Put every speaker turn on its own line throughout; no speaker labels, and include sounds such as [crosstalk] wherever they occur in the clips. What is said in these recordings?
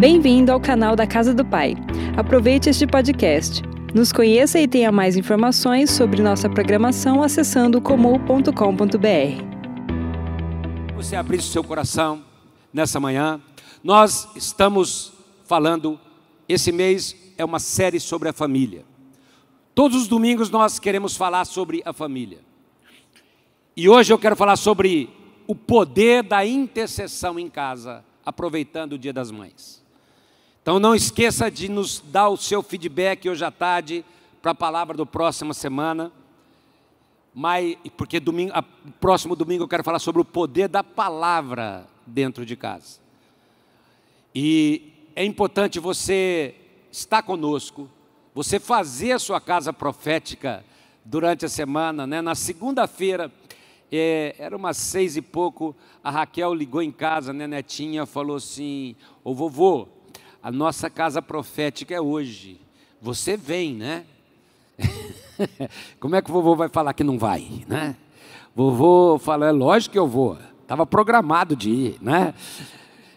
Bem-vindo ao canal da Casa do Pai. Aproveite este podcast. Nos conheça e tenha mais informações sobre nossa programação acessando comum.com.br.
Você abrir seu coração nessa manhã. Nós estamos falando, esse mês é uma série sobre a família. Todos os domingos nós queremos falar sobre a família. E hoje eu quero falar sobre o poder da intercessão em casa, aproveitando o Dia das Mães. Então não esqueça de nos dar o seu feedback hoje à tarde para a palavra do próxima semana. Mas, porque domingo, a, próximo domingo eu quero falar sobre o poder da palavra dentro de casa. E é importante você estar conosco, você fazer a sua casa profética durante a semana, né? Na segunda-feira, é, era umas seis e pouco, a Raquel ligou em casa, né, netinha, falou assim: Ô vovô, a nossa casa profética é hoje. Você vem, né? [laughs] Como é que o vovô vai falar que não vai, né? Vovô falou, é lógico que eu vou. Estava programado de ir, né?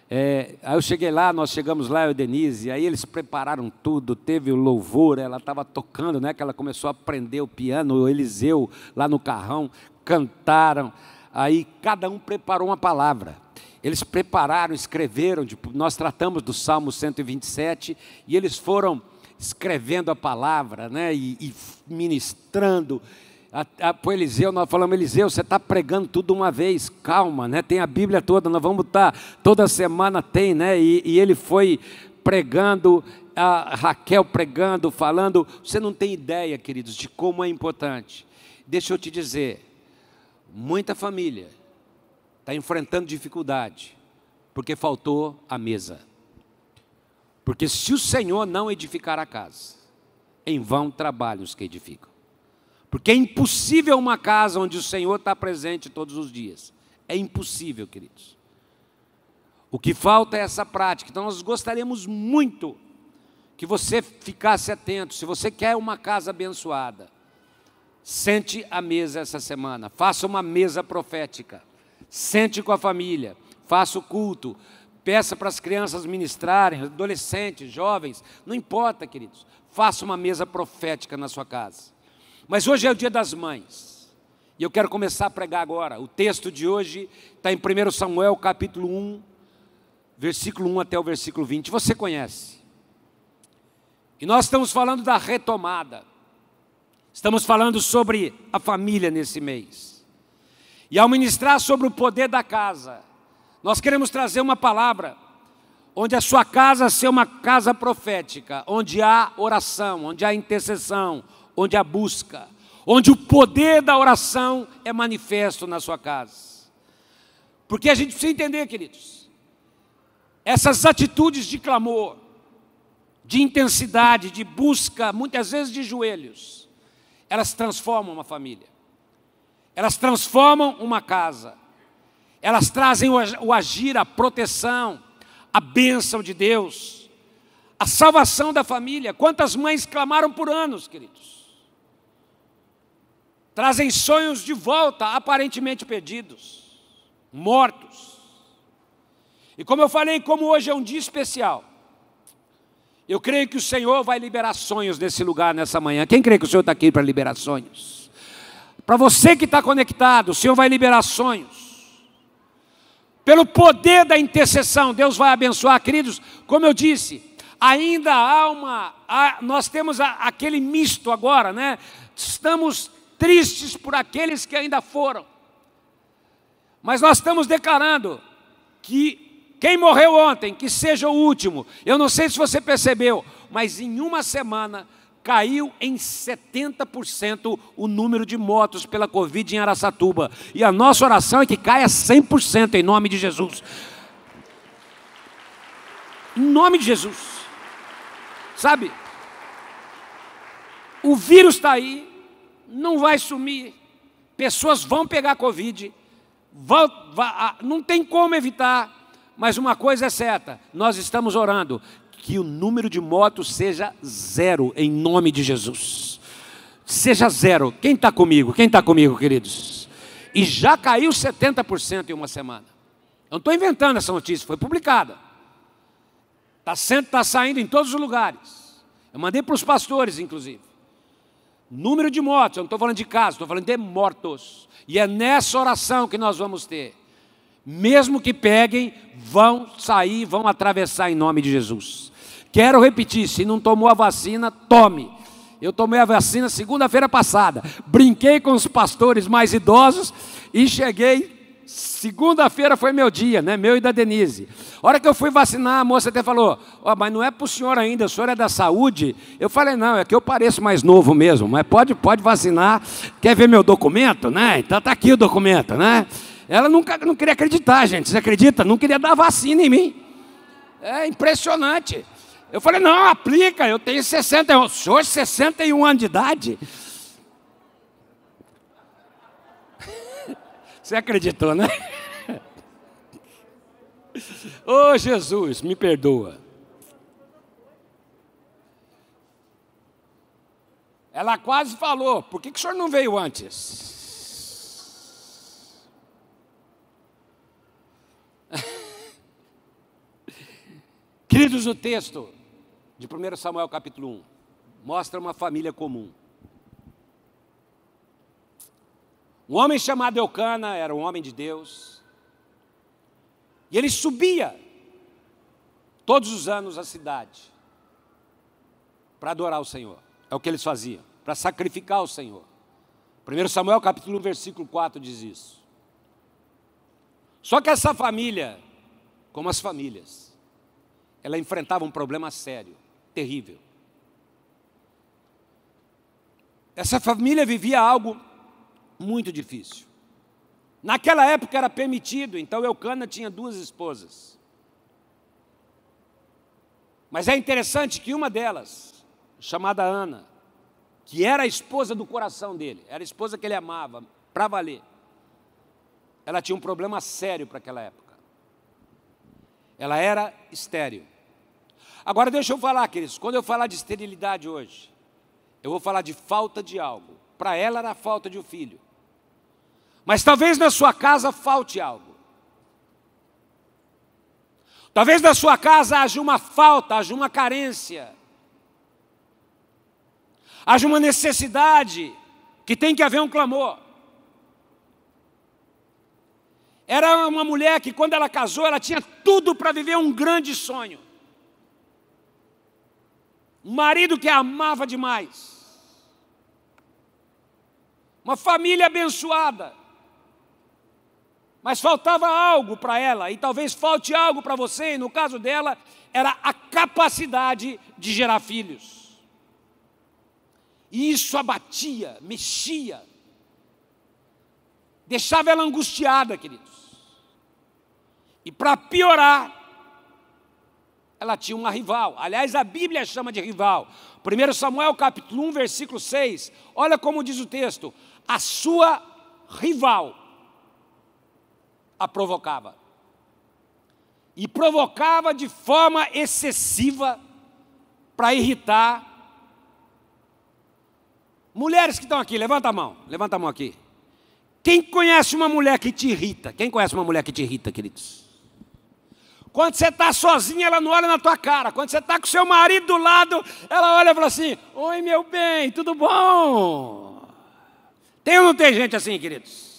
É, aí eu cheguei lá, nós chegamos lá, eu e Denise, aí eles prepararam tudo, teve o louvor, ela estava tocando, né? Que ela começou a aprender o piano, o Eliseu lá no carrão, cantaram. Aí cada um preparou uma palavra. Eles prepararam, escreveram, tipo, nós tratamos do Salmo 127 e eles foram escrevendo a palavra, né? E, e ministrando para o Eliseu, nós falamos, Eliseu, você está pregando tudo uma vez, calma, né? Tem a Bíblia toda, nós vamos estar, toda semana tem, né? E, e ele foi pregando, a Raquel pregando, falando. Você não tem ideia, queridos, de como é importante. Deixa eu te dizer, muita família está enfrentando dificuldade, porque faltou a mesa. Porque se o Senhor não edificar a casa, em vão trabalham os que edificam. Porque é impossível uma casa onde o Senhor está presente todos os dias. É impossível, queridos. O que falta é essa prática. Então, nós gostaríamos muito que você ficasse atento. Se você quer uma casa abençoada, sente à mesa essa semana. Faça uma mesa profética. Sente com a família. Faça o culto. Peça para as crianças ministrarem, adolescentes, jovens. Não importa, queridos. Faça uma mesa profética na sua casa. Mas hoje é o dia das mães. E eu quero começar a pregar agora. O texto de hoje está em 1 Samuel, capítulo 1, versículo 1 até o versículo 20. Você conhece. E nós estamos falando da retomada. Estamos falando sobre a família nesse mês. E ao ministrar sobre o poder da casa, nós queremos trazer uma palavra onde a sua casa seja uma casa profética, onde há oração, onde há intercessão, onde há busca, onde o poder da oração é manifesto na sua casa. Porque a gente precisa entender, queridos, essas atitudes de clamor, de intensidade, de busca, muitas vezes de joelhos, elas transformam uma família, elas transformam uma casa, elas trazem o agir, a proteção, a bênção de Deus, a salvação da família. Quantas mães clamaram por anos, queridos? trazem sonhos de volta, aparentemente perdidos, mortos. E como eu falei, como hoje é um dia especial, eu creio que o Senhor vai liberar sonhos nesse lugar, nessa manhã. Quem crê que o Senhor está aqui para liberar sonhos? Para você que está conectado, o Senhor vai liberar sonhos. Pelo poder da intercessão, Deus vai abençoar, queridos. Como eu disse, ainda há uma. Há, nós temos a, aquele misto agora, né? Estamos tristes por aqueles que ainda foram. Mas nós estamos declarando que quem morreu ontem, que seja o último. Eu não sei se você percebeu, mas em uma semana caiu em 70% o número de mortos pela Covid em Araçatuba. E a nossa oração é que caia 100% em nome de Jesus. Em nome de Jesus. Sabe? O vírus está aí, não vai sumir. Pessoas vão pegar Covid, não tem como evitar. Mas uma coisa é certa: nós estamos orando que o número de mortos seja zero, em nome de Jesus. Seja zero. Quem está comigo? Quem está comigo, queridos? E já caiu 70% em uma semana. Eu não estou inventando essa notícia, foi publicada. Está tá saindo em todos os lugares. Eu mandei para os pastores, inclusive. Número de mortos, eu não estou falando de casos, estou falando de mortos. E é nessa oração que nós vamos ter. Mesmo que peguem, vão sair, vão atravessar em nome de Jesus. Quero repetir: se não tomou a vacina, tome. Eu tomei a vacina segunda-feira passada. Brinquei com os pastores mais idosos e cheguei. Segunda-feira foi meu dia, né? Meu e da Denise. A hora que eu fui vacinar, a moça até falou: oh, mas não é para o senhor ainda, o senhor é da saúde. Eu falei: não, é que eu pareço mais novo mesmo, mas pode, pode vacinar. Quer ver meu documento, né? Então tá aqui o documento, né? Ela nunca, não queria acreditar, gente. Você acredita? Não queria dar vacina em mim. É impressionante. Eu falei, não, aplica, eu tenho 61. O senhor 61 anos de idade? [laughs] Você acreditou, né? [laughs] Ô oh, Jesus, me perdoa. Ela quase falou, por que, que o senhor não veio antes? [laughs] Queridos, o texto de 1 Samuel capítulo 1 mostra uma família comum. Um homem chamado Eucana era um homem de Deus. E ele subia todos os anos à cidade para adorar o Senhor. É o que eles faziam, para sacrificar o Senhor. 1 Samuel capítulo 1, versículo 4 diz isso. Só que essa família, como as famílias, ela enfrentava um problema sério terrível. Essa família vivia algo muito difícil. Naquela época era permitido, então Eucana tinha duas esposas. Mas é interessante que uma delas, chamada Ana, que era a esposa do coração dele, era a esposa que ele amava, para valer, ela tinha um problema sério para aquela época. Ela era estéril. Agora deixa eu falar, queridos, quando eu falar de esterilidade hoje, eu vou falar de falta de algo. Para ela era a falta de um filho. Mas talvez na sua casa falte algo. Talvez na sua casa haja uma falta, haja uma carência. Haja uma necessidade que tem que haver um clamor. Era uma mulher que, quando ela casou, ela tinha tudo para viver um grande sonho. Um marido que a amava demais. Uma família abençoada. Mas faltava algo para ela, e talvez falte algo para você, e no caso dela, era a capacidade de gerar filhos. E isso abatia, mexia, deixava ela angustiada, queridos. E para piorar, ela tinha uma rival. Aliás, a Bíblia chama de rival. 1 Samuel capítulo 1, versículo 6. Olha como diz o texto: a sua rival a provocava. E provocava de forma excessiva para irritar. Mulheres que estão aqui, levanta a mão, levanta a mão aqui. Quem conhece uma mulher que te irrita? Quem conhece uma mulher que te irrita, queridos? Quando você está sozinho, ela não olha na tua cara. Quando você está com seu marido do lado, ela olha e fala assim: Oi, meu bem, tudo bom? Tem ou não tem gente assim, queridos?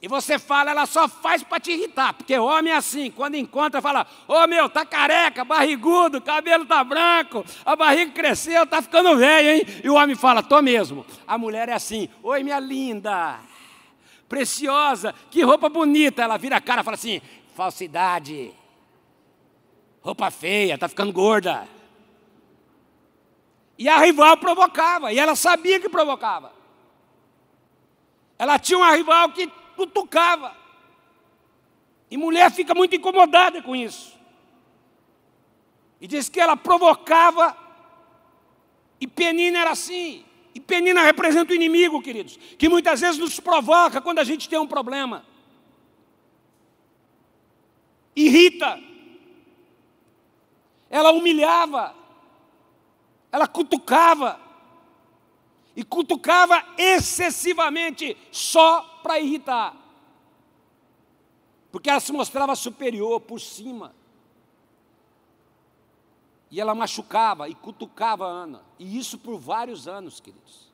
E você fala, ela só faz para te irritar, porque homem é assim, quando encontra, fala: Ô oh, meu, tá careca, barrigudo, cabelo tá branco, a barriga cresceu, tá ficando velho, hein? E o homem fala: Tô mesmo. A mulher é assim: Oi, minha linda, preciosa, que roupa bonita. Ela vira a cara e fala assim: falsidade, roupa feia, está ficando gorda. E a rival provocava, e ela sabia que provocava. Ela tinha uma rival que cutucava. E mulher fica muito incomodada com isso. E diz que ela provocava, e Penina era assim. E Penina representa o inimigo, queridos, que muitas vezes nos provoca quando a gente tem um problema irrita, ela humilhava, ela cutucava, e cutucava excessivamente só para irritar, porque ela se mostrava superior por cima. E ela machucava e cutucava a Ana. E isso por vários anos, queridos.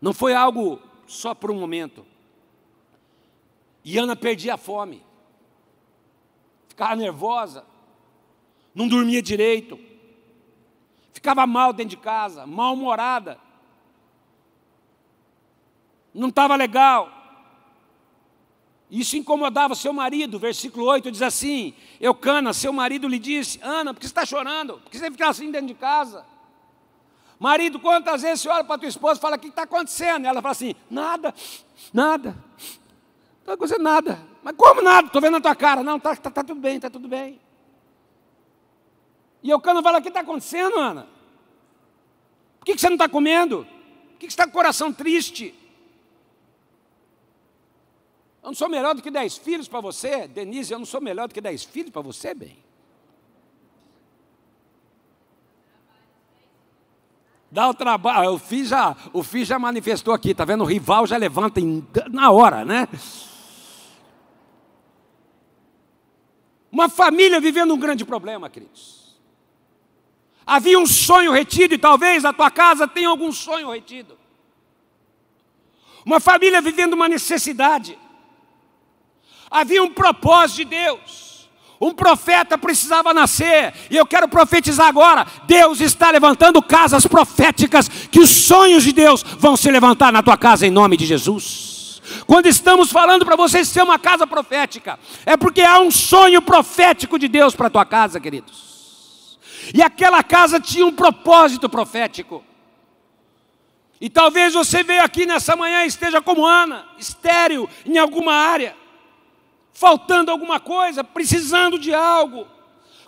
Não foi algo só por um momento. E Ana perdia a fome. Ficava nervosa. Não dormia direito. Ficava mal dentro de casa, mal-humorada. Não estava legal. Isso incomodava seu marido, versículo 8 diz assim: Eucana, seu marido lhe disse: Ana, por que você está chorando? Por que você fica assim dentro de casa? Marido, quantas vezes você olha para tua esposa e fala: O que está acontecendo? E ela fala assim: Nada, nada, não está acontecendo nada. Mas como nada? Estou vendo na tua cara. Não, está tá, tá tudo bem, está tudo bem. E Eucana fala: O que está acontecendo, Ana? Por que, que você não está comendo? Por que, que você está com o coração triste? Eu não sou melhor do que dez filhos para você, Denise, eu não sou melhor do que dez filhos para você, bem. Dá o trabalho, o filho já, o filho já manifestou aqui, tá vendo? O rival já levanta em, na hora, né? Uma família vivendo um grande problema, queridos. Havia um sonho retido e talvez a tua casa tenha algum sonho retido. Uma família vivendo uma necessidade. Havia um propósito de Deus. Um profeta precisava nascer, e eu quero profetizar agora: Deus está levantando casas proféticas, que os sonhos de Deus vão se levantar na tua casa em nome de Jesus. Quando estamos falando para você ser uma casa profética, é porque há um sonho profético de Deus para a tua casa, queridos. E aquela casa tinha um propósito profético. E talvez você veja aqui nessa manhã e esteja como Ana, estéreo em alguma área faltando alguma coisa, precisando de algo,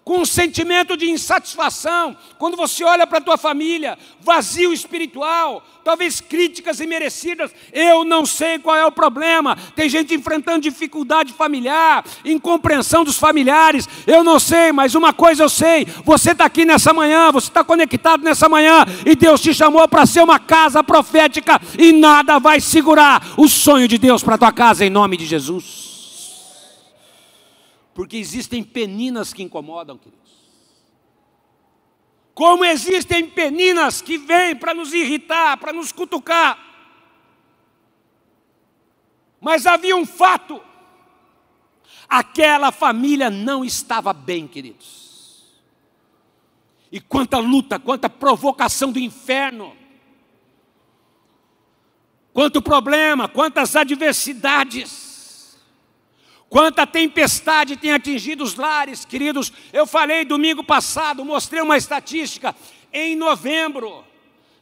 com um sentimento de insatisfação, quando você olha para a tua família, vazio espiritual, talvez críticas imerecidas, eu não sei qual é o problema, tem gente enfrentando dificuldade familiar, incompreensão dos familiares, eu não sei, mas uma coisa eu sei, você está aqui nessa manhã, você está conectado nessa manhã, e Deus te chamou para ser uma casa profética, e nada vai segurar o sonho de Deus para a tua casa, em nome de Jesus porque existem peninas que incomodam, queridos. Como existem peninas que vêm para nos irritar, para nos cutucar. Mas havia um fato: aquela família não estava bem, queridos. E quanta luta, quanta provocação do inferno, quanto problema, quantas adversidades. Quanta tempestade tem atingido os lares, queridos. Eu falei domingo passado, mostrei uma estatística. Em novembro,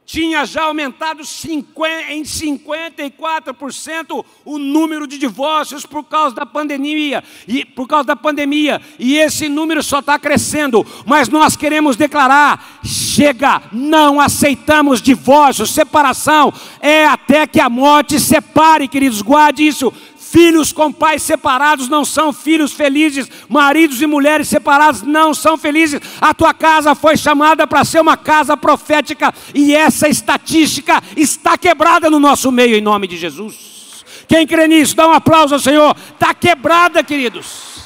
tinha já aumentado em 54% o número de divórcios por causa da pandemia. E por causa da pandemia. E esse número só está crescendo. Mas nós queremos declarar chega não aceitamos divórcio separação. É até que a morte separe queridos guarde isso Filhos com pais separados não são filhos felizes, maridos e mulheres separados não são felizes. A tua casa foi chamada para ser uma casa profética e essa estatística está quebrada no nosso meio em nome de Jesus. Quem crê nisso, dá um aplauso ao Senhor. Está quebrada, queridos.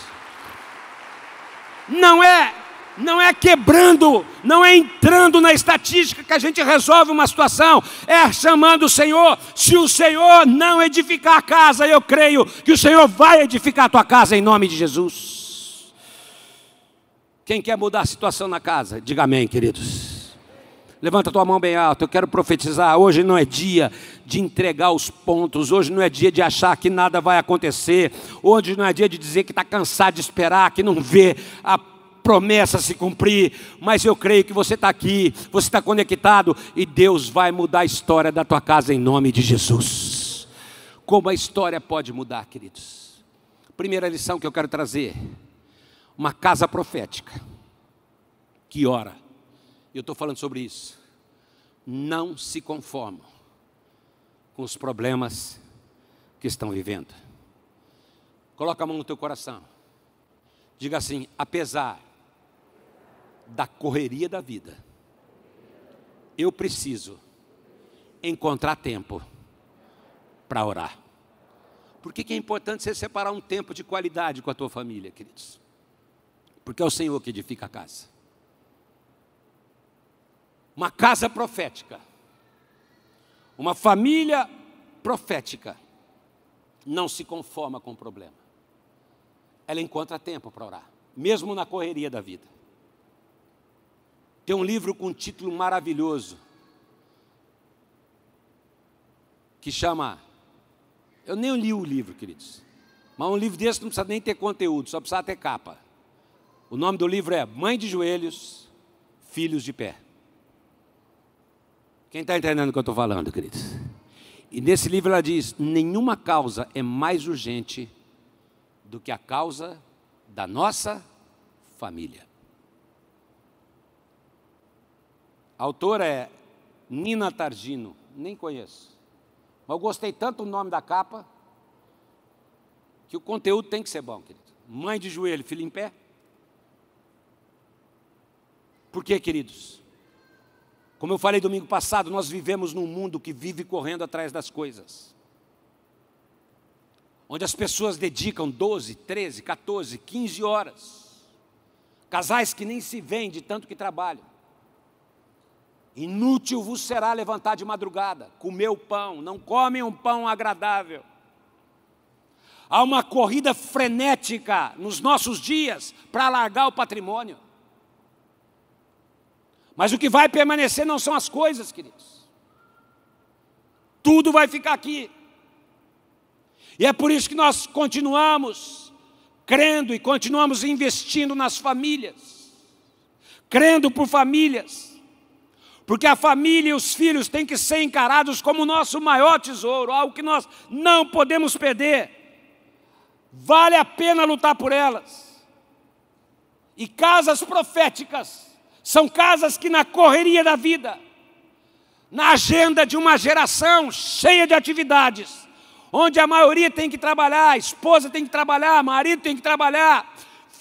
Não é não é quebrando, não é entrando na estatística que a gente resolve uma situação, é chamando o Senhor. Se o Senhor não edificar a casa, eu creio que o Senhor vai edificar a tua casa em nome de Jesus. Quem quer mudar a situação na casa, diga amém, queridos. Levanta tua mão bem alta, eu quero profetizar. Hoje não é dia de entregar os pontos, hoje não é dia de achar que nada vai acontecer, hoje não é dia de dizer que está cansado de esperar, que não vê a promessa se cumprir, mas eu creio que você está aqui, você está conectado e Deus vai mudar a história da tua casa em nome de Jesus. Como a história pode mudar, queridos? Primeira lição que eu quero trazer: uma casa profética que ora, eu estou falando sobre isso, não se conformam com os problemas que estão vivendo. Coloca a mão no teu coração. Diga assim: apesar da correria da vida, eu preciso encontrar tempo para orar. Por que, que é importante você separar um tempo de qualidade com a tua família, queridos? Porque é o Senhor que edifica a casa. Uma casa profética, uma família profética, não se conforma com o problema. Ela encontra tempo para orar, mesmo na correria da vida. Tem um livro com um título maravilhoso, que chama. Eu nem li o livro, queridos. Mas um livro desse não precisa nem ter conteúdo, só precisa ter capa. O nome do livro é Mãe de Joelhos, Filhos de Pé. Quem está entendendo o que eu estou falando, queridos? E nesse livro ela diz: nenhuma causa é mais urgente do que a causa da nossa família. A autora é Nina Targino, nem conheço. Mas eu gostei tanto do nome da capa, que o conteúdo tem que ser bom, querido. Mãe de joelho, filho em pé. Por quê, queridos? Como eu falei domingo passado, nós vivemos num mundo que vive correndo atrás das coisas. Onde as pessoas dedicam 12, 13, 14, 15 horas. Casais que nem se veem de tanto que trabalham. Inútil vos será levantar de madrugada, comer o pão, não comem um pão agradável Há uma corrida frenética nos nossos dias para alargar o patrimônio. Mas o que vai permanecer não são as coisas, queridos. Tudo vai ficar aqui. E é por isso que nós continuamos crendo e continuamos investindo nas famílias. Crendo por famílias. Porque a família e os filhos têm que ser encarados como o nosso maior tesouro, algo que nós não podemos perder. Vale a pena lutar por elas. E casas proféticas são casas que, na correria da vida, na agenda de uma geração cheia de atividades, onde a maioria tem que trabalhar, a esposa tem que trabalhar, marido tem que trabalhar,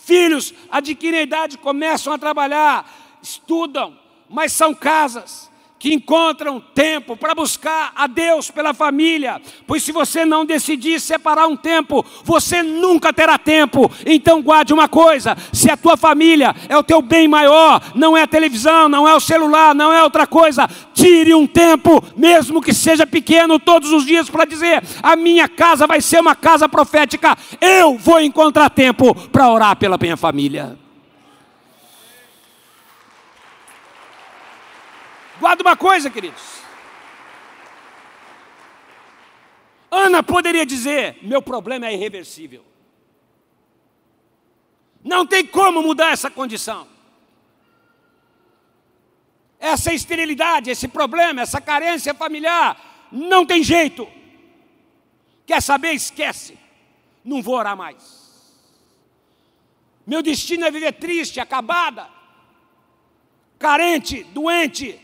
filhos adquirem a idade, começam a trabalhar, estudam, mas são casas que encontram tempo para buscar a Deus pela família, pois se você não decidir separar um tempo, você nunca terá tempo. Então guarde uma coisa: se a tua família é o teu bem maior, não é a televisão, não é o celular, não é outra coisa, tire um tempo, mesmo que seja pequeno, todos os dias para dizer: a minha casa vai ser uma casa profética. Eu vou encontrar tempo para orar pela minha família. Guarda uma coisa, queridos. Ana poderia dizer: meu problema é irreversível. Não tem como mudar essa condição. Essa esterilidade, esse problema, essa carência familiar, não tem jeito. Quer saber? Esquece. Não vou orar mais. Meu destino é viver triste, acabada, carente, doente,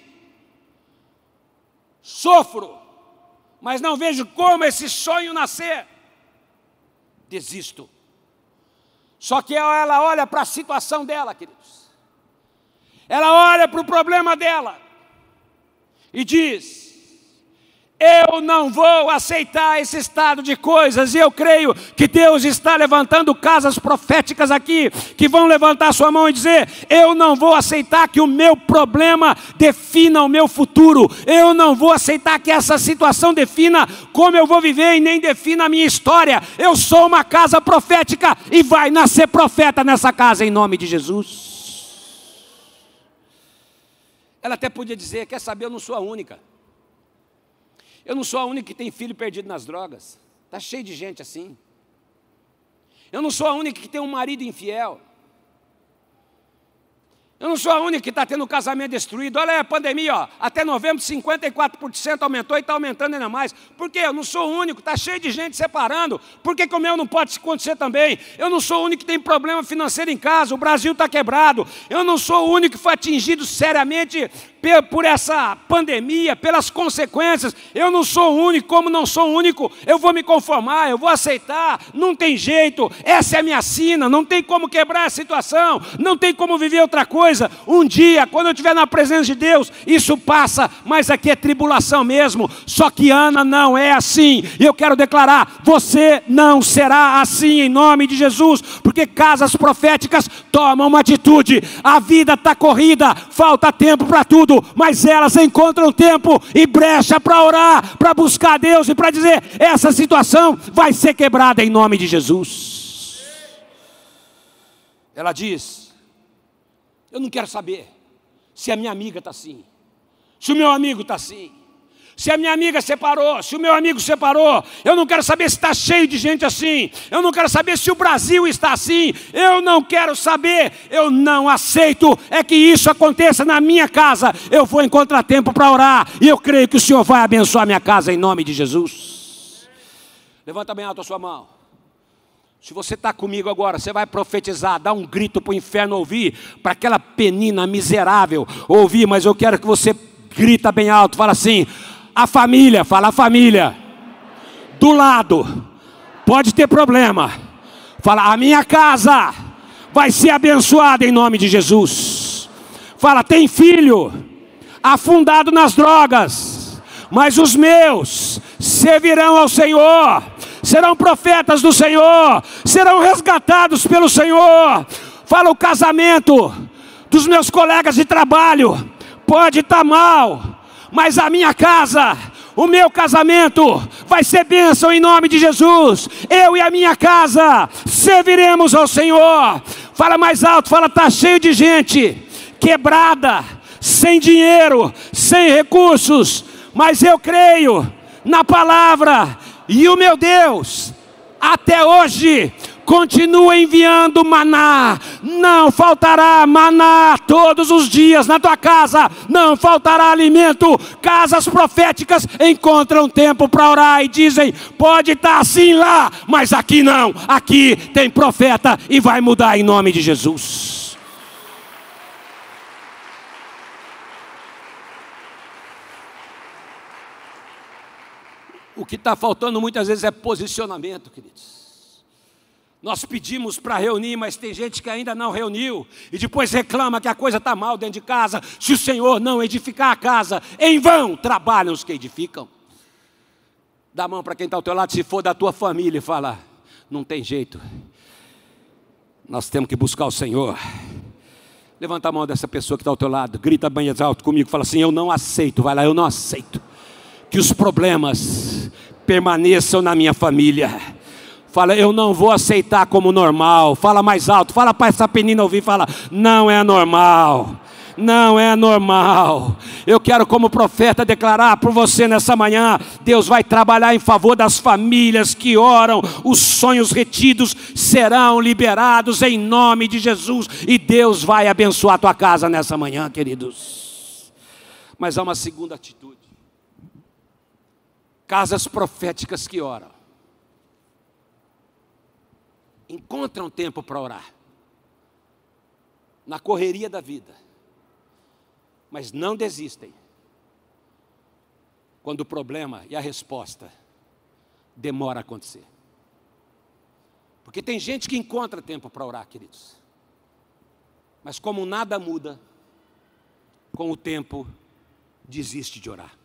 sofro, mas não vejo como esse sonho nascer. Desisto. Só que ela olha para a situação dela, queridos. Ela olha para o problema dela e diz: eu não vou aceitar esse estado de coisas, e eu creio que Deus está levantando casas proféticas aqui, que vão levantar sua mão e dizer: Eu não vou aceitar que o meu problema defina o meu futuro, eu não vou aceitar que essa situação defina como eu vou viver e nem defina a minha história. Eu sou uma casa profética e vai nascer profeta nessa casa em nome de Jesus. Ela até podia dizer: Quer saber, eu não sou a única. Eu não sou a única que tem filho perdido nas drogas. Está cheio de gente assim. Eu não sou a única que tem um marido infiel. Eu não sou a única que está tendo o casamento destruído. Olha aí a pandemia, ó. até novembro 54% aumentou e está aumentando ainda mais. Por quê? Eu não sou o único, está cheio de gente separando. Por que, que o meu não pode acontecer também? Eu não sou o único que tem problema financeiro em casa, o Brasil está quebrado. Eu não sou o único que foi atingido seriamente por essa pandemia, pelas consequências. Eu não sou único, como não sou único, eu vou me conformar, eu vou aceitar, não tem jeito, essa é a minha sina, não tem como quebrar a situação, não tem como viver outra coisa. Um dia, quando eu estiver na presença de Deus, isso passa, mas aqui é tribulação mesmo. Só que Ana não é assim, e eu quero declarar: você não será assim em nome de Jesus, porque casas proféticas tomam uma atitude, a vida está corrida, falta tempo para tudo mas elas encontram tempo e brecha para orar, para buscar Deus e para dizer: essa situação vai ser quebrada em nome de Jesus. Ela diz: Eu não quero saber se a minha amiga está assim, se o meu amigo está assim se a minha amiga separou, se o meu amigo separou, eu não quero saber se está cheio de gente assim, eu não quero saber se o Brasil está assim, eu não quero saber, eu não aceito é que isso aconteça na minha casa. Eu vou encontrar tempo para orar e eu creio que o Senhor vai abençoar minha casa em nome de Jesus. Levanta bem alto a sua mão. Se você está comigo agora, você vai profetizar, dar um grito para o inferno ouvir, para aquela penina miserável ouvir, mas eu quero que você grita bem alto, fala assim: a família, fala a família. Do lado, pode ter problema. Fala, a minha casa vai ser abençoada em nome de Jesus. Fala, tem filho afundado nas drogas, mas os meus servirão ao Senhor, serão profetas do Senhor, serão resgatados pelo Senhor. Fala, o casamento dos meus colegas de trabalho pode estar tá mal mas a minha casa, o meu casamento vai ser bênção em nome de Jesus. Eu e a minha casa serviremos ao Senhor. Fala mais alto, fala, tá cheio de gente quebrada, sem dinheiro, sem recursos, mas eu creio na palavra e o meu Deus até hoje continua enviando maná, não faltará maná todos os dias na tua casa, não faltará alimento. Casas proféticas encontram tempo para orar e dizem: pode estar tá assim lá, mas aqui não, aqui tem profeta e vai mudar em nome de Jesus. O que está faltando muitas vezes é posicionamento, queridos. Nós pedimos para reunir, mas tem gente que ainda não reuniu e depois reclama que a coisa está mal dentro de casa. Se o Senhor não edificar a casa, em vão trabalham os que edificam. Dá a mão para quem está ao teu lado, se for da tua família, e fala: não tem jeito, nós temos que buscar o Senhor. Levanta a mão dessa pessoa que está ao teu lado, grita bem alto comigo, fala assim: Eu não aceito, vai lá, eu não aceito que os problemas permaneçam na minha família Fala, eu não vou aceitar como normal. Fala mais alto. Fala para essa menina ouvir. Fala, não é normal. Não é normal. Eu quero, como profeta, declarar por você nessa manhã: Deus vai trabalhar em favor das famílias que oram, os sonhos retidos serão liberados em nome de Jesus, e Deus vai abençoar a tua casa nessa manhã, queridos. Mas há uma segunda atitude: casas proféticas que oram encontram tempo para orar, na correria da vida, mas não desistem quando o problema e a resposta demora a acontecer. Porque tem gente que encontra tempo para orar, queridos. Mas como nada muda, com o tempo desiste de orar.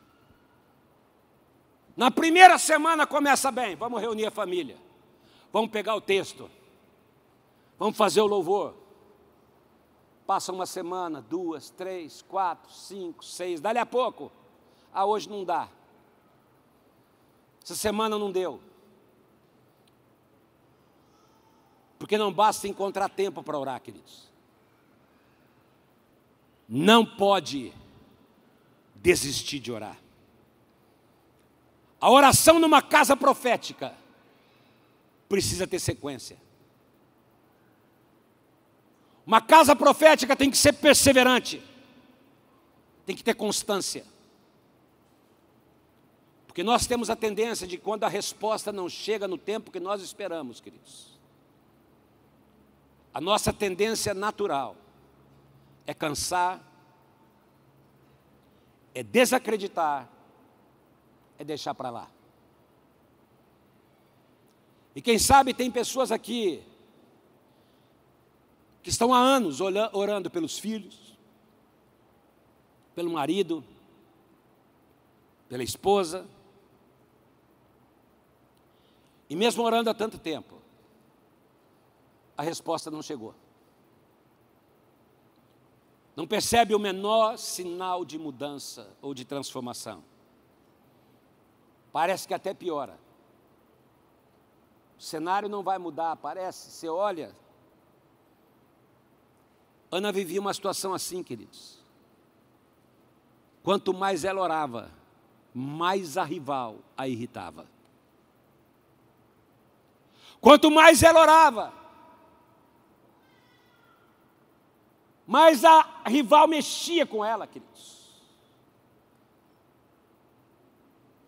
Na primeira semana começa bem, vamos reunir a família. Vamos pegar o texto. Vamos fazer o louvor. Passa uma semana, duas, três, quatro, cinco, seis, dali a pouco. Ah, hoje não dá. Essa semana não deu. Porque não basta encontrar tempo para orar, queridos. Não pode desistir de orar. A oração numa casa profética precisa ter sequência. Uma casa profética tem que ser perseverante, tem que ter constância. Porque nós temos a tendência de quando a resposta não chega no tempo que nós esperamos, queridos. A nossa tendência natural é cansar, é desacreditar, é deixar para lá. E quem sabe tem pessoas aqui que estão há anos orando pelos filhos, pelo marido, pela esposa, e mesmo orando há tanto tempo, a resposta não chegou. não percebe o menor sinal de mudança ou de transformação. Parece que até piora. O cenário não vai mudar, parece. Você olha. Ana vivia uma situação assim, queridos. Quanto mais ela orava, mais a rival a irritava. Quanto mais ela orava, mais a rival mexia com ela, queridos.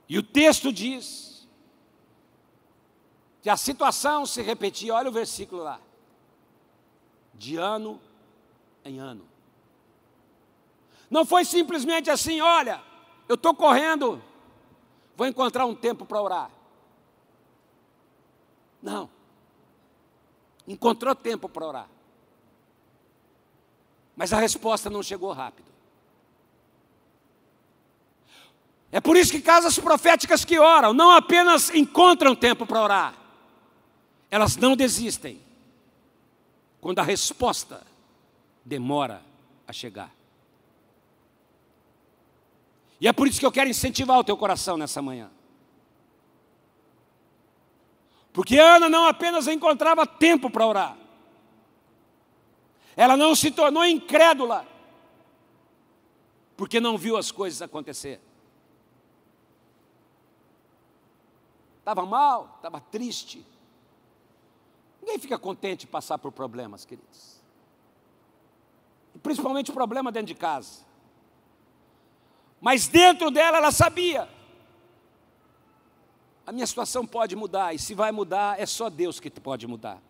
E o texto diz que a situação se repetia, olha o versículo lá, de ano em ano. Não foi simplesmente assim, olha, eu estou correndo, vou encontrar um tempo para orar. Não. Encontrou tempo para orar. Mas a resposta não chegou rápido. É por isso que casas proféticas que oram não apenas encontram tempo para orar, elas não desistem quando a resposta demora a chegar. E é por isso que eu quero incentivar o teu coração nessa manhã. Porque Ana não apenas encontrava tempo para orar, ela não se tornou incrédula, porque não viu as coisas acontecer. Estava mal, estava triste. Ninguém fica contente de passar por problemas, queridos. Principalmente o problema dentro de casa. Mas dentro dela ela sabia. A minha situação pode mudar, e se vai mudar, é só Deus que pode mudar.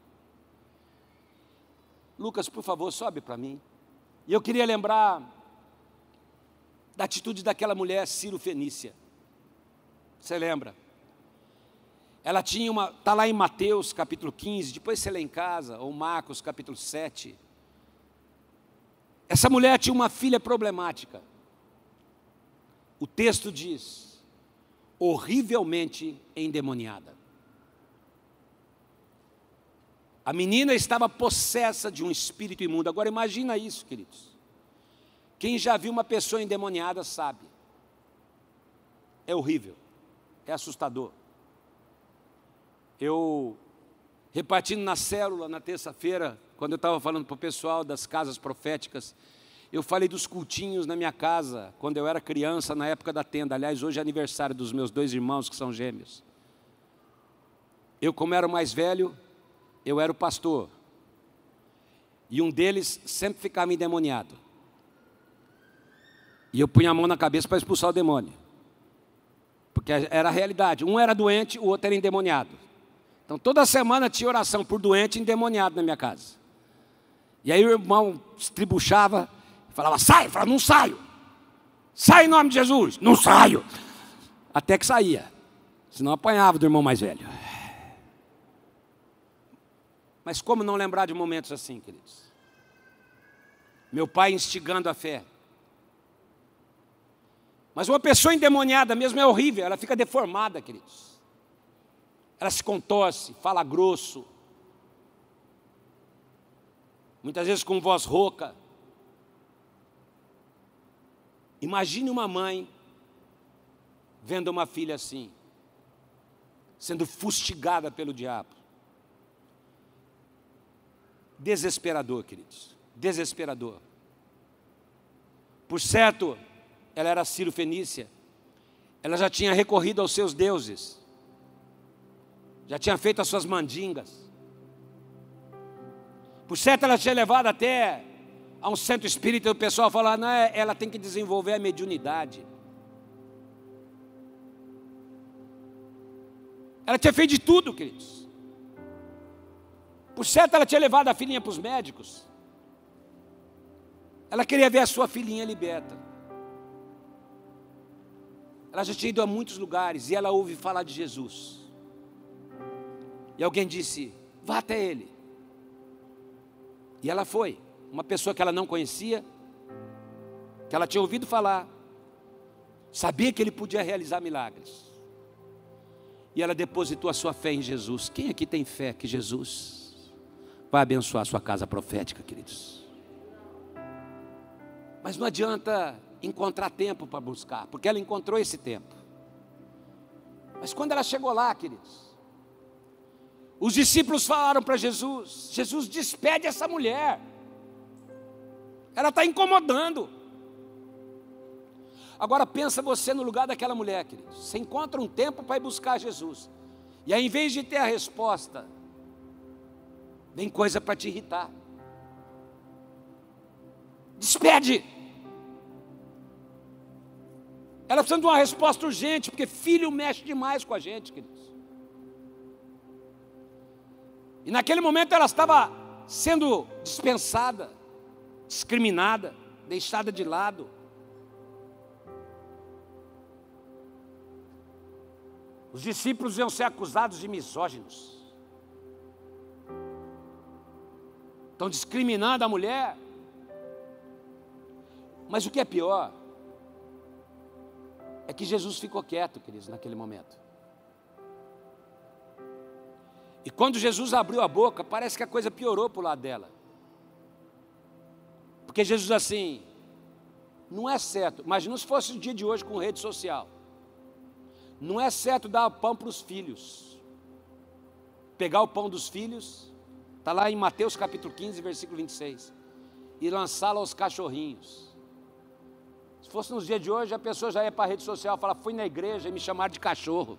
Lucas, por favor, sobe para mim. E eu queria lembrar da atitude daquela mulher Ciro Fenícia. Você lembra? Ela tinha uma, está lá em Mateus capítulo 15, depois você lê em casa, ou Marcos capítulo 7. Essa mulher tinha uma filha problemática. O texto diz, horrivelmente endemoniada. A menina estava possessa de um espírito imundo. Agora imagina isso, queridos. Quem já viu uma pessoa endemoniada sabe. É horrível. É assustador. Eu, repartindo na célula na terça-feira, quando eu estava falando para o pessoal das casas proféticas, eu falei dos cultinhos na minha casa, quando eu era criança, na época da tenda. Aliás, hoje é aniversário dos meus dois irmãos que são gêmeos. Eu, como era o mais velho, eu era o pastor. E um deles sempre ficava endemoniado. E eu punha a mão na cabeça para expulsar o demônio. Porque era a realidade. Um era doente, o outro era endemoniado. Então toda semana tinha oração por doente endemoniado na minha casa. E aí o irmão estribuchava, falava, sai, falava, não saio. Sai em nome de Jesus. Não saio. Até que saía. Senão apanhava do irmão mais velho. Mas como não lembrar de momentos assim, queridos? Meu pai instigando a fé. Mas uma pessoa endemoniada mesmo é horrível, ela fica deformada, queridos. Ela se contorce, fala grosso. Muitas vezes com voz rouca. Imagine uma mãe vendo uma filha assim, sendo fustigada pelo diabo. Desesperador, queridos. Desesperador. Por certo, ela era Ciro Fenícia. Ela já tinha recorrido aos seus deuses. Já tinha feito as suas mandingas. Por certo, ela tinha levado até a um centro espírita e o pessoal falava, não, é, ela tem que desenvolver a mediunidade. Ela tinha feito de tudo, queridos. Por certo, ela tinha levado a filhinha para os médicos. Ela queria ver a sua filhinha liberta. Ela já tinha ido a muitos lugares e ela ouve falar de Jesus. E alguém disse: vá até ele. E ela foi. Uma pessoa que ela não conhecia, que ela tinha ouvido falar, sabia que ele podia realizar milagres. E ela depositou a sua fé em Jesus. Quem aqui tem fé que Jesus vai abençoar a sua casa profética, queridos. Mas não adianta encontrar tempo para buscar, porque ela encontrou esse tempo. Mas quando ela chegou lá, queridos, os discípulos falaram para Jesus: Jesus, despede essa mulher, ela está incomodando. Agora pensa você no lugar daquela mulher, queridos. Você encontra um tempo para ir buscar Jesus. E aí, em vez de ter a resposta, vem coisa para te irritar. Despede. Ela precisa de uma resposta urgente, porque filho mexe demais com a gente, queridos. E naquele momento ela estava sendo dispensada, discriminada, deixada de lado. Os discípulos iam ser acusados de misóginos. Estão discriminando a mulher. Mas o que é pior é que Jesus ficou quieto, queridos, naquele momento. E quando Jesus abriu a boca, parece que a coisa piorou para o lado dela. Porque Jesus assim, não é certo. Imagina se fosse o dia de hoje com rede social. Não é certo dar pão para os filhos. Pegar o pão dos filhos, está lá em Mateus capítulo 15, versículo 26, e lançá-lo aos cachorrinhos. Se fosse nos dias de hoje, a pessoa já ia para a rede social e fala: fui na igreja e me chamaram de cachorro.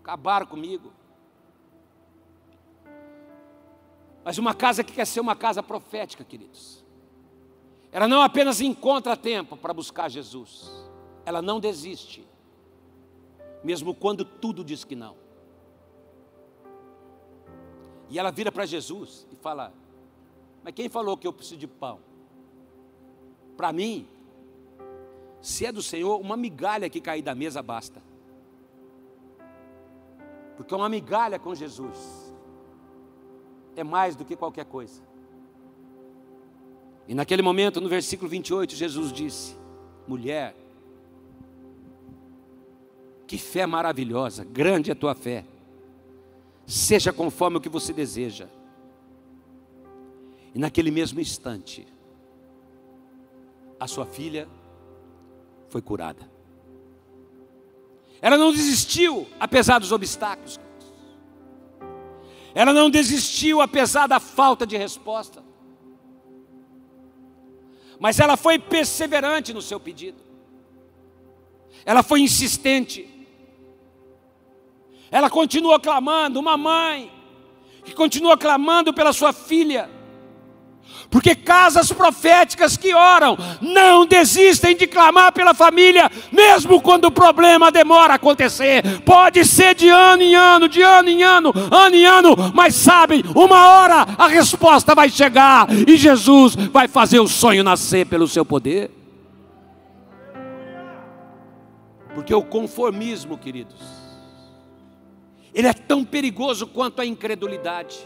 Acabaram comigo. Mas uma casa que quer ser uma casa profética, queridos. Ela não apenas encontra tempo para buscar Jesus, ela não desiste, mesmo quando tudo diz que não. E ela vira para Jesus e fala: Mas quem falou que eu preciso de pão? Para mim, se é do Senhor, uma migalha que cair da mesa basta. Porque uma migalha com Jesus é mais do que qualquer coisa. E naquele momento, no versículo 28, Jesus disse: Mulher, que fé maravilhosa, grande é a tua fé, seja conforme o que você deseja. E naquele mesmo instante, a sua filha foi curada. Ela não desistiu, apesar dos obstáculos. Ela não desistiu, apesar da falta de resposta. Mas ela foi perseverante no seu pedido, ela foi insistente, ela continua clamando, uma mãe que continua clamando pela sua filha, porque casas proféticas que oram não desistem de clamar pela família, mesmo quando o problema demora a acontecer. Pode ser de ano em ano, de ano em ano, ano em ano, mas sabem, uma hora a resposta vai chegar e Jesus vai fazer o sonho nascer pelo seu poder. Porque o conformismo, queridos, ele é tão perigoso quanto a incredulidade.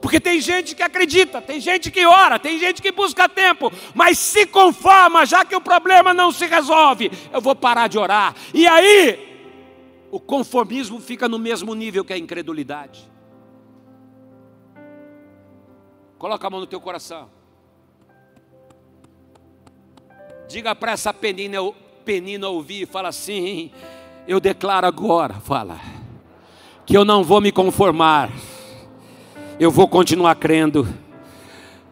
Porque tem gente que acredita, tem gente que ora, tem gente que busca tempo, mas se conforma, já que o problema não se resolve, eu vou parar de orar. E aí, o conformismo fica no mesmo nível que a incredulidade. Coloca a mão no teu coração. Diga para essa penina, penina ouvir, fala assim: Eu declaro agora, fala, que eu não vou me conformar eu vou continuar crendo.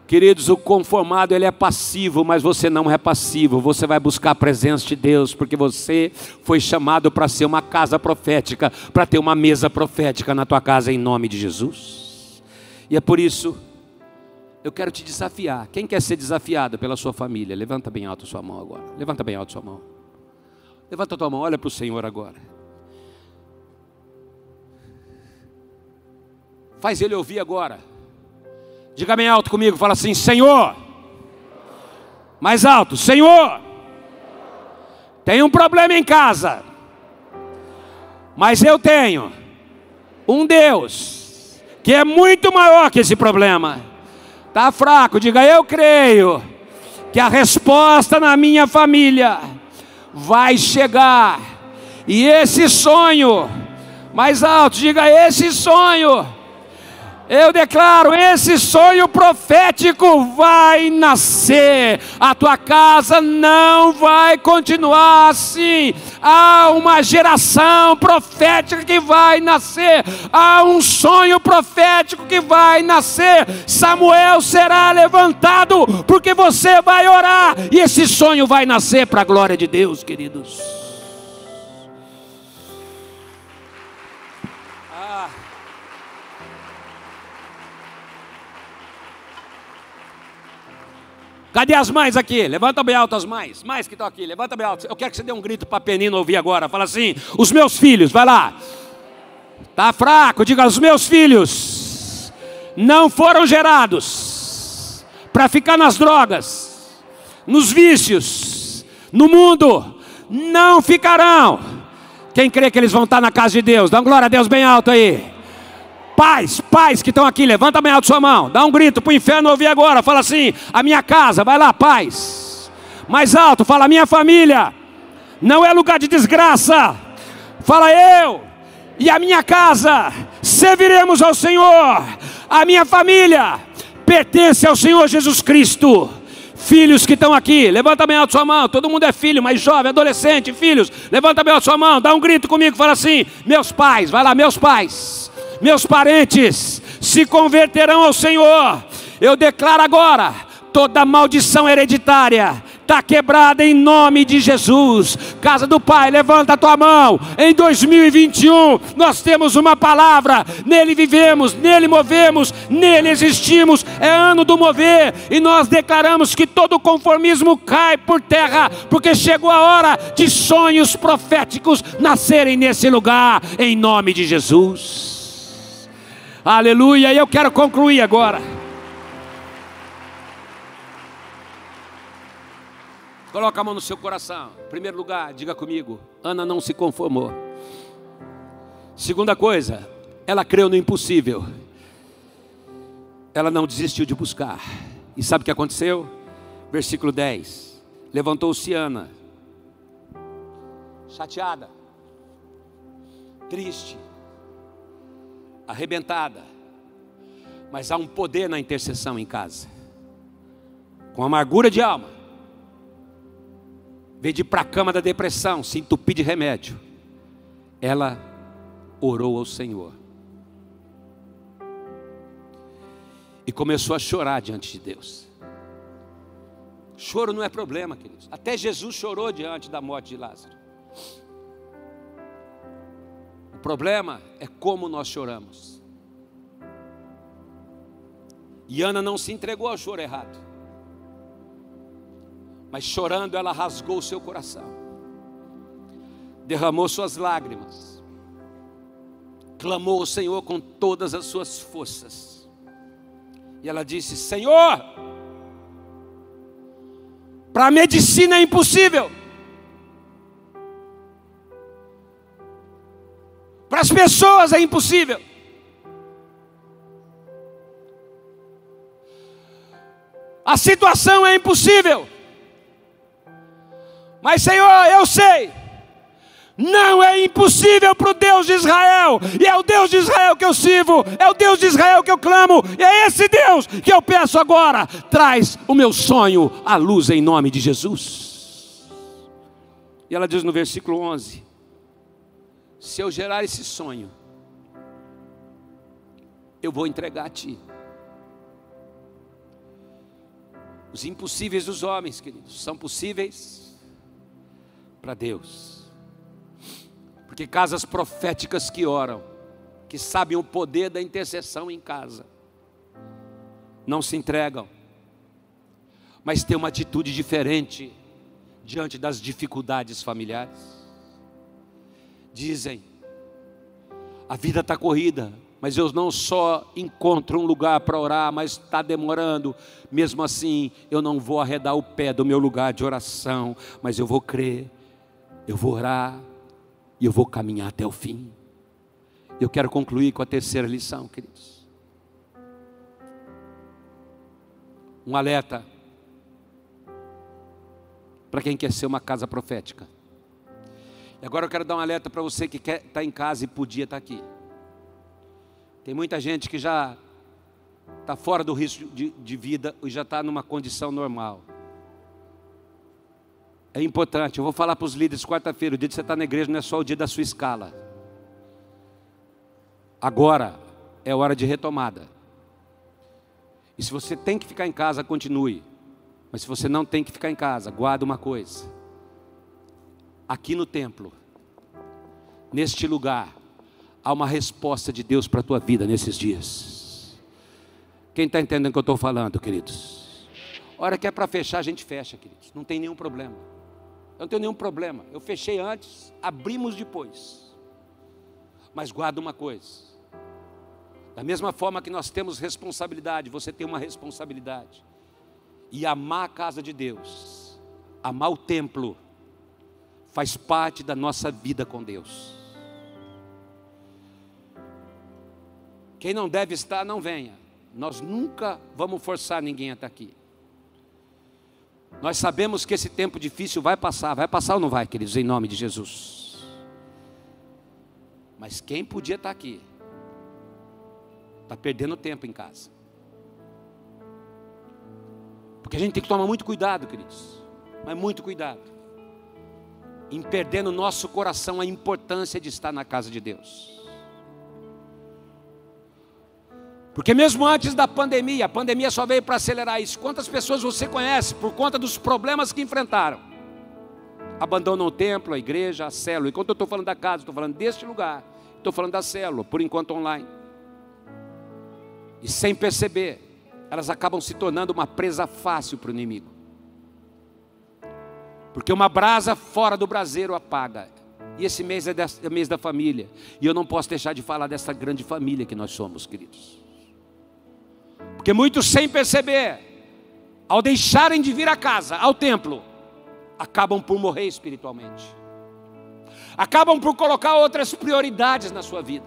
Queridos, o conformado ele é passivo, mas você não é passivo. Você vai buscar a presença de Deus, porque você foi chamado para ser uma casa profética, para ter uma mesa profética na tua casa em nome de Jesus. E é por isso eu quero te desafiar. Quem quer ser desafiado pela sua família? Levanta bem alto sua mão agora. Levanta bem alto sua mão. Levanta tua mão, olha para o Senhor agora. Faz ele ouvir agora. Diga bem alto comigo, fala assim: Senhor. Mais alto, Senhor. Tem um problema em casa. Mas eu tenho um Deus que é muito maior que esse problema. Tá fraco, diga eu creio que a resposta na minha família vai chegar. E esse sonho, mais alto, diga esse sonho Eu declaro: esse sonho profético vai nascer. A tua casa não vai continuar assim. Há uma geração profética que vai nascer. Há um sonho profético que vai nascer. Samuel será levantado porque você vai orar e esse sonho vai nascer para a glória de Deus, queridos. Cadê as mães aqui? Levanta bem alto as mães. Mães que estão aqui, levanta bem alto. Eu quero que você dê um grito para a Penina ouvir agora. Fala assim: os meus filhos, vai lá. Tá fraco, diga: os meus filhos não foram gerados para ficar nas drogas, nos vícios, no mundo. Não ficarão. Quem crê que eles vão estar na casa de Deus? Dá um glória a Deus bem alto aí. Pais, pais que estão aqui, levanta bem alto sua mão, dá um grito para o inferno ouvir agora. Fala assim: a minha casa, vai lá, pais. Mais alto, fala: a minha família não é lugar de desgraça. Fala eu e a minha casa serviremos ao Senhor. A minha família pertence ao Senhor Jesus Cristo. Filhos que estão aqui, levanta bem alto sua mão. Todo mundo é filho, mais jovem, adolescente, filhos. Levanta bem alto sua mão, dá um grito comigo, fala assim: meus pais, vai lá, meus pais meus parentes se converterão ao Senhor. Eu declaro agora: toda maldição hereditária está quebrada em nome de Jesus. Casa do Pai, levanta a tua mão. Em 2021, nós temos uma palavra, nele vivemos, nele movemos, nele existimos. É ano do mover e nós declaramos que todo conformismo cai por terra, porque chegou a hora de sonhos proféticos nascerem nesse lugar, em nome de Jesus. Aleluia. E eu quero concluir agora. Coloca a mão no seu coração. Em primeiro lugar, diga comigo: Ana não se conformou. Segunda coisa, ela creu no impossível. Ela não desistiu de buscar. E sabe o que aconteceu? Versículo 10. Levantou-se Ana, chateada, triste, arrebentada. Mas há um poder na intercessão em casa. Com amargura de alma. Veio de ir para a cama da depressão, se entupir de remédio. Ela orou ao Senhor. E começou a chorar diante de Deus. Choro não é problema, queridos. Até Jesus chorou diante da morte de Lázaro. O problema é como nós choramos. E Ana não se entregou ao choro errado. Mas chorando, ela rasgou o seu coração, derramou suas lágrimas, clamou ao Senhor com todas as suas forças. E ela disse: Senhor, para a medicina é impossível, Para as pessoas é impossível. A situação é impossível. Mas, Senhor, eu sei. Não é impossível para o Deus de Israel, e é o Deus de Israel que eu sirvo, é o Deus de Israel que eu clamo, e é esse Deus que eu peço agora. Traz o meu sonho à luz em nome de Jesus. E ela diz no versículo 11: se eu gerar esse sonho, eu vou entregar a ti. Os impossíveis dos homens, queridos, são possíveis para Deus. Porque casas proféticas que oram, que sabem o poder da intercessão em casa, não se entregam, mas têm uma atitude diferente diante das dificuldades familiares dizem: a vida está corrida, mas eu não só encontro um lugar para orar, mas está demorando. Mesmo assim, eu não vou arredar o pé do meu lugar de oração, mas eu vou crer, eu vou orar e eu vou caminhar até o fim. Eu quero concluir com a terceira lição, queridos. Um alerta para quem quer ser uma casa profética. E agora eu quero dar um alerta para você que quer estar tá em casa e podia estar tá aqui. Tem muita gente que já está fora do risco de, de vida e já está numa condição normal. É importante, eu vou falar para os líderes quarta-feira, o dia de você estar na igreja não é só o dia da sua escala. Agora é hora de retomada. E se você tem que ficar em casa, continue. Mas se você não tem que ficar em casa, guarda uma coisa. Aqui no templo, neste lugar, há uma resposta de Deus para a tua vida nesses dias. Quem está entendendo o que eu estou falando, queridos? Hora que é para fechar, a gente fecha, queridos. Não tem nenhum problema. Eu não tenho nenhum problema. Eu fechei antes, abrimos depois. Mas guarda uma coisa. Da mesma forma que nós temos responsabilidade, você tem uma responsabilidade. E amar a casa de Deus, amar o templo, faz parte da nossa vida com Deus. Quem não deve estar, não venha. Nós nunca vamos forçar ninguém a estar aqui. Nós sabemos que esse tempo difícil vai passar. Vai passar ou não vai, queridos, em nome de Jesus? Mas quem podia estar aqui, está perdendo tempo em casa. Porque a gente tem que tomar muito cuidado, queridos. Mas muito cuidado. Em perder no nosso coração a importância de estar na casa de Deus. Porque mesmo antes da pandemia, a pandemia só veio para acelerar isso. Quantas pessoas você conhece por conta dos problemas que enfrentaram? Abandonam o templo, a igreja, a célula. Enquanto eu estou falando da casa, estou falando deste lugar. Estou falando da célula, por enquanto online. E sem perceber, elas acabam se tornando uma presa fácil para o inimigo. Porque uma brasa fora do braseiro apaga. E esse mês é, é mês da família. E eu não posso deixar de falar dessa grande família que nós somos, queridos. Porque muitos, sem perceber, ao deixarem de vir à casa, ao templo, acabam por morrer espiritualmente, acabam por colocar outras prioridades na sua vida.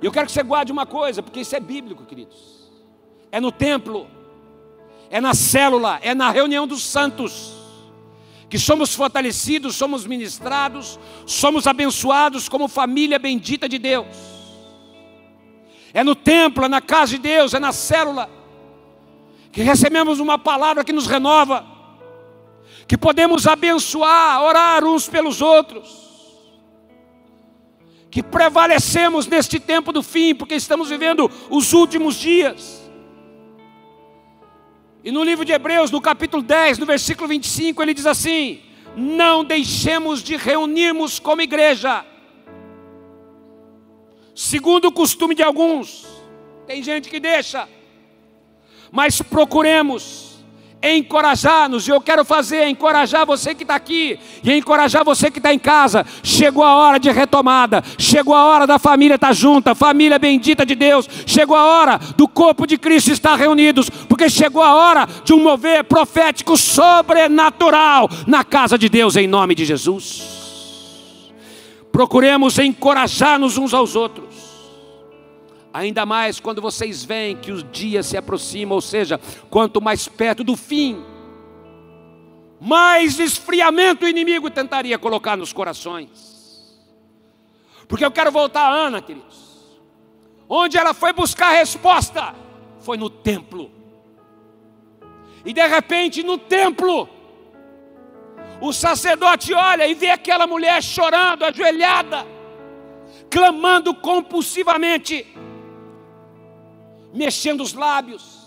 E eu quero que você guarde uma coisa, porque isso é bíblico, queridos. É no templo, é na célula, é na reunião dos santos, que somos fortalecidos, somos ministrados, somos abençoados como família bendita de Deus é no templo, é na casa de Deus, é na célula, que recebemos uma palavra que nos renova, que podemos abençoar, orar uns pelos outros, que prevalecemos neste tempo do fim, porque estamos vivendo os últimos dias. E no livro de Hebreus, no capítulo 10, no versículo 25, ele diz assim: Não deixemos de reunirmos como igreja segundo o costume de alguns. Tem gente que deixa, mas procuremos encorajar-nos, e eu quero fazer, encorajar você que está aqui, e encorajar você que está em casa. Chegou a hora de retomada, chegou a hora da família estar tá junta, família bendita de Deus, chegou a hora do corpo de Cristo estar reunidos, porque chegou a hora de um mover profético sobrenatural na casa de Deus, em nome de Jesus. Procuremos encorajar-nos uns aos outros. Ainda mais quando vocês veem que os dias se aproximam, ou seja, quanto mais perto do fim, mais esfriamento o inimigo tentaria colocar nos corações. Porque eu quero voltar a Ana, queridos. Onde ela foi buscar a resposta? Foi no templo. E de repente, no templo, o sacerdote olha e vê aquela mulher chorando, ajoelhada, clamando compulsivamente, mexendo os lábios,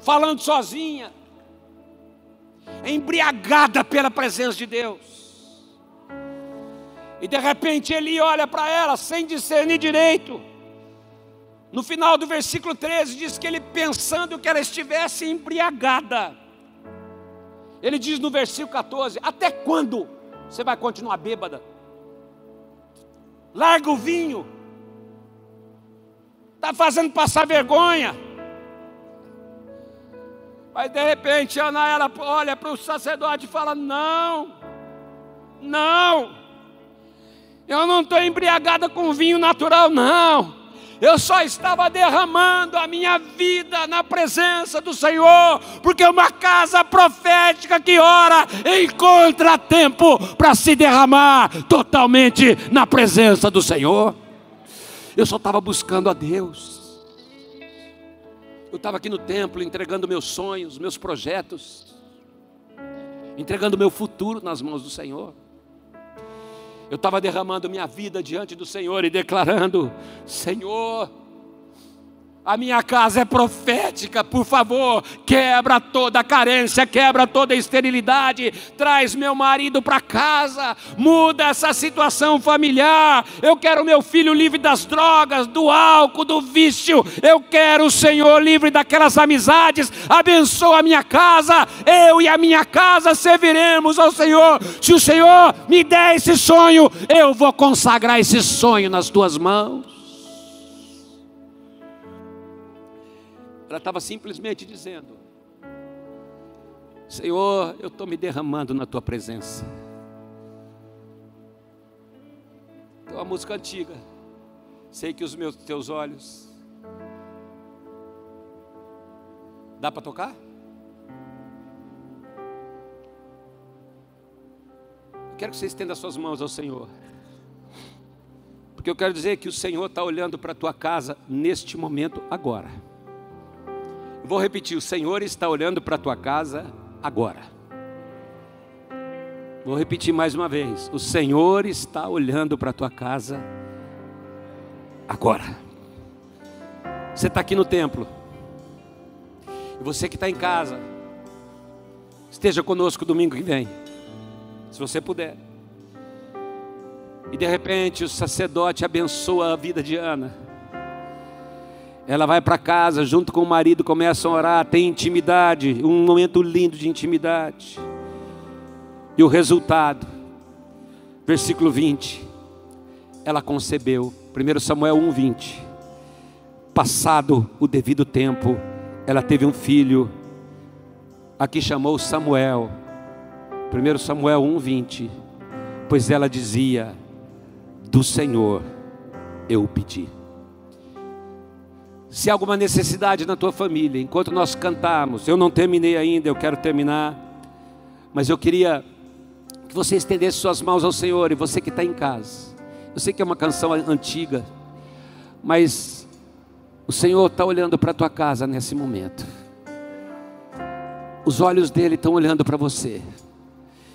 falando sozinha, embriagada pela presença de Deus. E de repente ele olha para ela sem discernir direito. No final do versículo 13 diz que ele pensando que ela estivesse embriagada. Ele diz no versículo 14: Até quando você vai continuar bêbada? Larga o vinho. Está fazendo passar vergonha. Mas de repente Ana ela olha para o sacerdote e fala: Não, não, eu não estou embriagada com vinho natural, não eu só estava derramando a minha vida na presença do Senhor, porque uma casa profética que ora encontra tempo para se derramar totalmente na presença do Senhor. Eu só estava buscando a Deus. Eu estava aqui no templo entregando meus sonhos, meus projetos, entregando meu futuro nas mãos do Senhor. Eu estava derramando minha vida diante do Senhor e declarando: Senhor, a minha casa é profética, por favor, quebra toda carência, quebra toda esterilidade, traz meu marido para casa, muda essa situação familiar. Eu quero meu filho livre das drogas, do álcool, do vício. Eu quero o Senhor livre daquelas amizades. Abençoa a minha casa, eu e a minha casa serviremos ao Senhor. Se o Senhor me der esse sonho, eu vou consagrar esse sonho nas tuas mãos. Ela estava simplesmente dizendo: Senhor, eu estou me derramando na tua presença. É uma música antiga. Sei que os meus teus olhos. Dá para tocar? Eu quero que você estenda suas mãos ao Senhor. Porque eu quero dizer que o Senhor está olhando para a tua casa neste momento, agora. Vou repetir: o Senhor está olhando para a tua casa agora. Vou repetir mais uma vez: o Senhor está olhando para a tua casa agora. Você está aqui no templo, e você que está em casa, esteja conosco domingo que vem, se você puder. E de repente o sacerdote abençoa a vida de Ana. Ela vai para casa junto com o marido, começa a orar, tem intimidade, um momento lindo de intimidade. E o resultado, versículo 20, ela concebeu, 1 Samuel 1,20. Passado o devido tempo, ela teve um filho, aqui chamou Samuel, 1 Samuel 1,20, pois ela dizia: Do Senhor eu o pedi. Se há alguma necessidade na tua família, enquanto nós cantamos, eu não terminei ainda, eu quero terminar, mas eu queria que você estendesse suas mãos ao Senhor e você que está em casa. Eu sei que é uma canção antiga, mas o Senhor está olhando para a tua casa nesse momento. Os olhos dele estão olhando para você.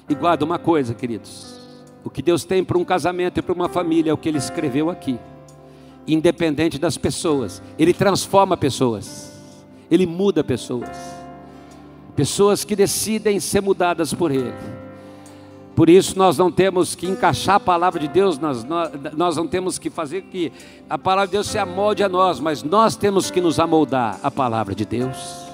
E guarda uma coisa, queridos: o que Deus tem para um casamento e para uma família é o que Ele escreveu aqui independente das pessoas. Ele transforma pessoas. Ele muda pessoas. Pessoas que decidem ser mudadas por Ele. Por isso nós não temos que encaixar a palavra de Deus, nós, nós, não temos que fazer que a palavra de Deus se amolde a nós, mas nós temos que nos amoldar à palavra de Deus.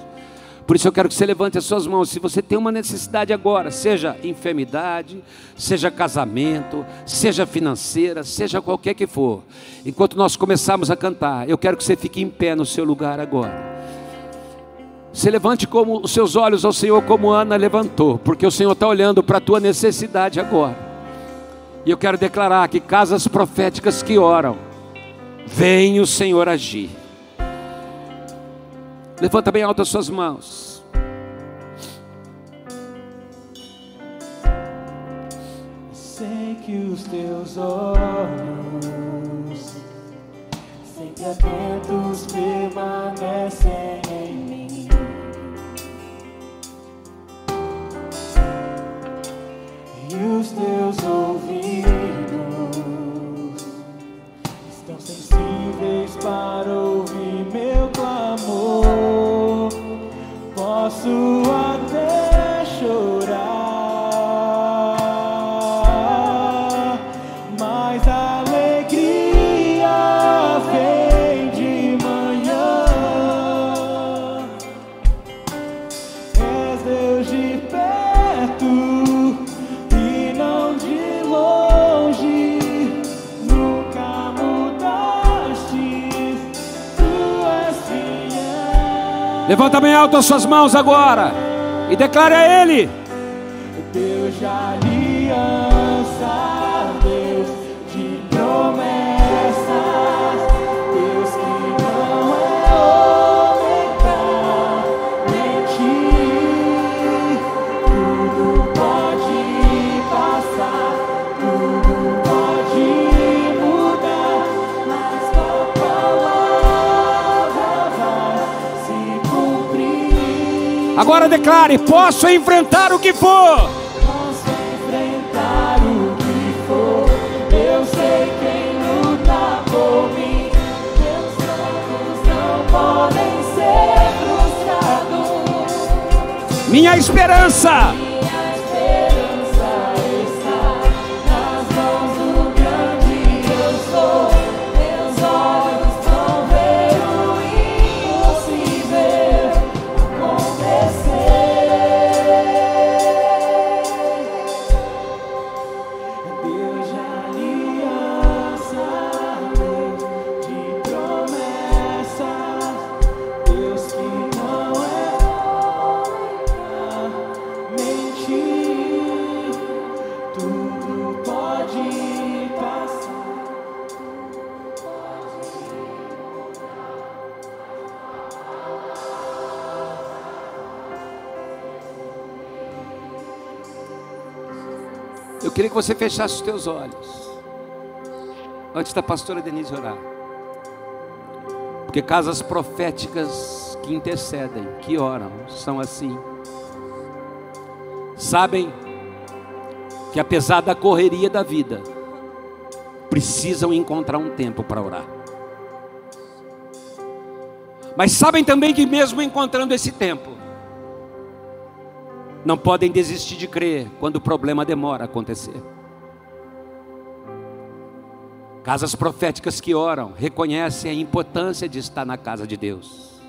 Por isso eu quero que você levante as suas mãos. Se você tem uma necessidade agora, seja enfermidade, seja casamento, seja financeira, seja qualquer que for, enquanto nós começarmos a cantar, eu quero que você fique em pé no seu lugar agora. Se levante como os seus olhos ao Senhor, como Ana levantou, porque o Senhor está olhando para a tua necessidade agora. E eu quero declarar que casas proféticas que oram, vem o Senhor agir. Levanta bem alto as suas mãos.
Sei que os teus olhos, sempre atentos, permanecem em mim. E os teus ouvidos estão sensíveis para ouvir posso até
Levanta bem alto as suas mãos agora e declare a Ele.
Deus de aliança,
Agora declare: posso enfrentar o que for.
Posso enfrentar o que for. Eu sei quem luta por mim. Meus sonhos não podem ser frustrados.
Minha esperança você fechasse os teus olhos. Antes da pastora Denise orar. Porque casas proféticas que intercedem, que oram, são assim. Sabem que apesar da correria da vida, precisam encontrar um tempo para orar. Mas sabem também que mesmo encontrando esse tempo, não podem desistir de crer quando o problema demora a acontecer. Casas proféticas que oram reconhecem a importância de estar na casa de Deus,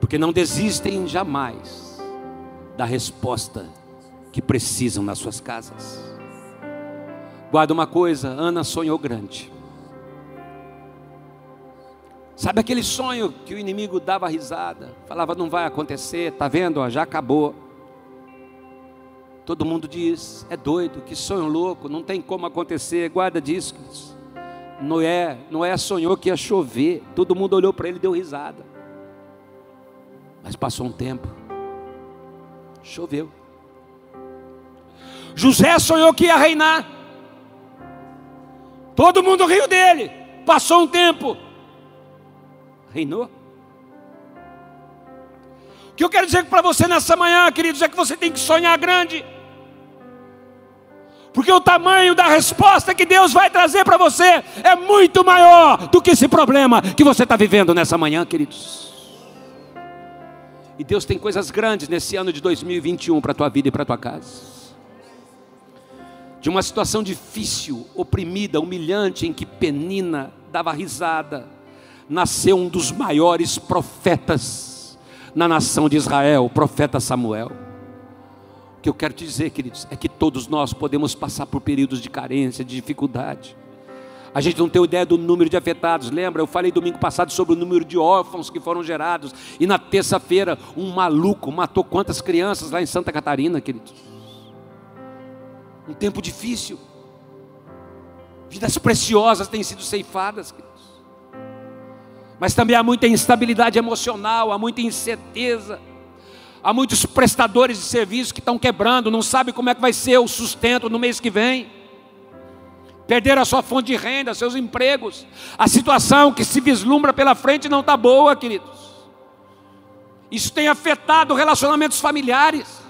porque não desistem jamais da resposta que precisam nas suas casas. Guarda uma coisa: Ana sonhou grande. Sabe aquele sonho que o inimigo dava risada, falava não vai acontecer, tá vendo? Ó, já acabou. Todo mundo diz, é doido, que sonho louco, não tem como acontecer. Guarda disso. Noé, Noé sonhou que ia chover. Todo mundo olhou para ele e deu risada. Mas passou um tempo. Choveu. José sonhou que ia reinar. Todo mundo riu dele. Passou um tempo. Reinou. O que eu quero dizer para você nessa manhã, queridos, é que você tem que sonhar grande. Porque o tamanho da resposta que Deus vai trazer para você é muito maior do que esse problema que você está vivendo nessa manhã, queridos. E Deus tem coisas grandes nesse ano de 2021 para a tua vida e para a tua casa. De uma situação difícil, oprimida, humilhante, em que Penina dava risada, nasceu um dos maiores profetas na nação de Israel, o profeta Samuel. O que eu quero te dizer, queridos, é que todos nós podemos passar por períodos de carência, de dificuldade. A gente não tem ideia do número de afetados. Lembra? Eu falei domingo passado sobre o número de órfãos que foram gerados. E na terça-feira, um maluco matou quantas crianças lá em Santa Catarina, queridos? Um tempo difícil. Vidas preciosas têm sido ceifadas, queridos. Mas também há muita instabilidade emocional, há muita incerteza. Há muitos prestadores de serviço que estão quebrando, não sabem como é que vai ser o sustento no mês que vem. Perderam a sua fonte de renda, seus empregos. A situação que se vislumbra pela frente não está boa, queridos. Isso tem afetado relacionamentos familiares.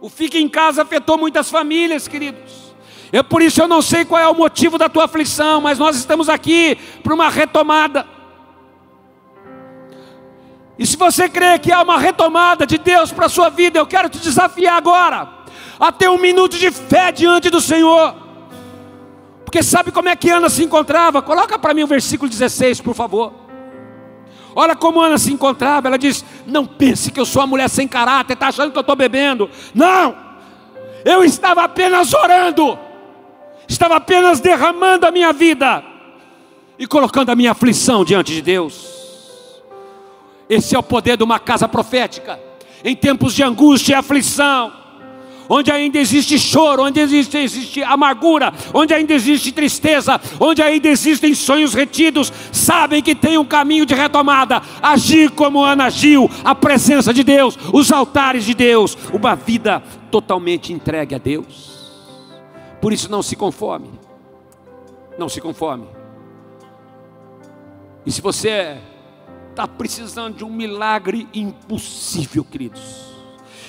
O fica em casa afetou muitas famílias, queridos. É por isso eu não sei qual é o motivo da tua aflição, mas nós estamos aqui para uma retomada. E se você crê que há uma retomada de Deus para a sua vida, eu quero te desafiar agora a ter um minuto de fé diante do Senhor. Porque sabe como é que Ana se encontrava? Coloca para mim o versículo 16, por favor. Olha como Ana se encontrava. Ela diz: Não pense que eu sou uma mulher sem caráter, está achando que eu estou bebendo. Não, eu estava apenas orando, estava apenas derramando a minha vida e colocando a minha aflição diante de Deus. Esse é o poder de uma casa profética. Em tempos de angústia e aflição, onde ainda existe choro, onde existe, existe amargura, onde ainda existe tristeza, onde ainda existem sonhos retidos, sabem que tem um caminho de retomada. Agir como Ana agiu, a presença de Deus, os altares de Deus, uma vida totalmente entregue a Deus. Por isso, não se conforme, não se conforme. E se você está precisando de um milagre impossível, queridos.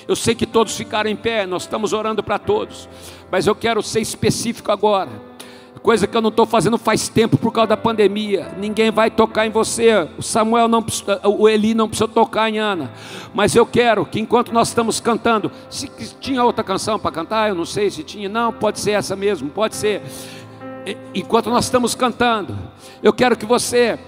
Eu sei que todos ficaram em pé, nós estamos orando para todos, mas eu quero ser específico agora. Coisa que eu não estou fazendo faz tempo por causa da pandemia. Ninguém vai tocar em você. O Samuel não o Eli não precisa tocar em Ana. Mas eu quero que enquanto nós estamos cantando, se tinha outra canção para cantar, eu não sei se tinha. Não, pode ser essa mesmo, pode ser. Enquanto nós estamos cantando, eu quero que você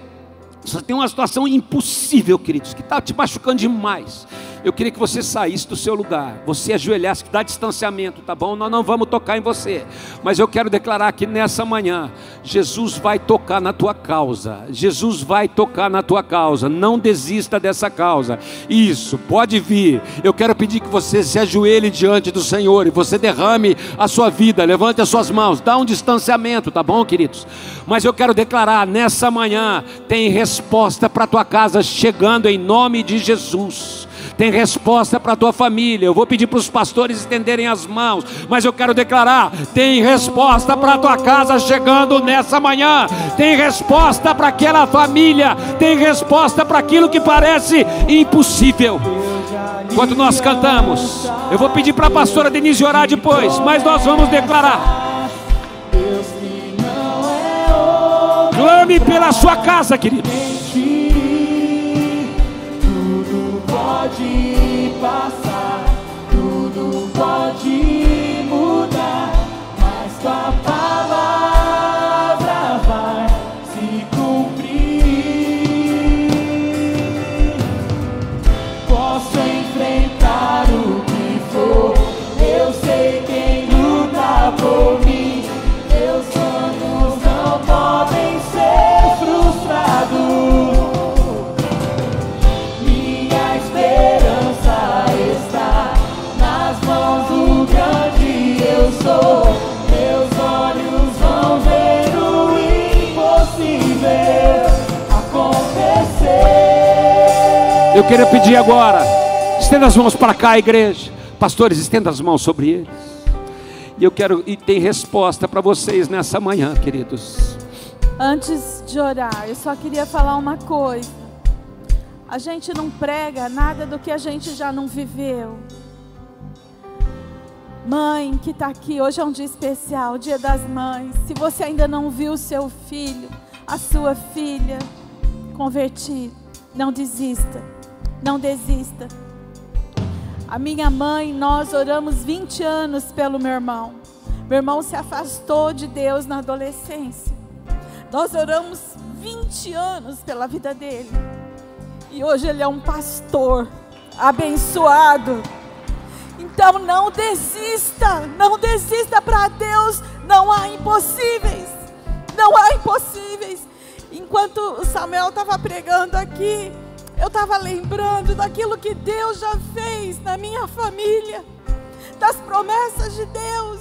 você tem uma situação impossível, queridos, que está te machucando demais. Eu queria que você saísse do seu lugar, você ajoelhasse, que dá distanciamento, tá bom? Nós não vamos tocar em você, mas eu quero declarar que nessa manhã, Jesus vai tocar na tua causa. Jesus vai tocar na tua causa. Não desista dessa causa. Isso, pode vir. Eu quero pedir que você se ajoelhe diante do Senhor e você derrame a sua vida, levante as suas mãos, dá um distanciamento, tá bom, queridos? Mas eu quero declarar nessa manhã, tem resposta para tua casa chegando em nome de Jesus tem resposta para a tua família. Eu vou pedir para os pastores estenderem as mãos, mas eu quero declarar: tem resposta para a tua casa chegando nessa manhã, tem resposta para aquela família, tem resposta para aquilo que parece impossível. Enquanto nós cantamos, eu vou pedir para a pastora Denise orar depois, mas nós vamos declarar. Clame pela sua casa, querido.
Pode passar, tudo pode
Eu queria pedir agora, estenda as mãos para cá, igreja. Pastores, estenda as mãos sobre eles. E eu quero, e tem resposta para vocês nessa manhã, queridos.
Antes de orar, eu só queria falar uma coisa. A gente não prega nada do que a gente já não viveu. Mãe que está aqui, hoje é um dia especial, dia das mães. Se você ainda não viu o seu filho, a sua filha convertido, não desista, não desista. A minha mãe, nós oramos 20 anos pelo meu irmão. Meu irmão se afastou de Deus na adolescência. Nós oramos 20 anos pela vida dele. E hoje ele é um pastor abençoado. Então não desista, não desista para Deus, não há impossíveis. Não há impossíveis. Enquanto o Samuel estava pregando aqui, eu estava lembrando daquilo que Deus já fez na minha família, das promessas de Deus.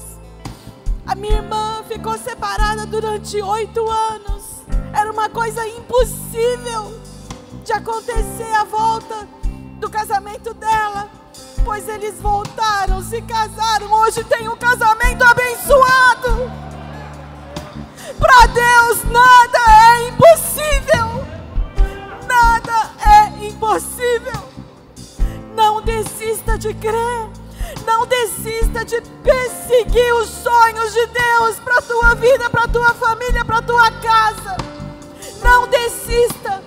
A minha irmã ficou separada durante oito anos. Era uma coisa impossível de acontecer a volta do casamento dela. Pois eles voltaram, se casaram. Hoje tem um casamento abençoado. Para Deus nada é impossível. Nada é impossível. Não desista de crer. Não desista de perseguir os sonhos de Deus para tua vida, para tua família, para tua casa. Não desista.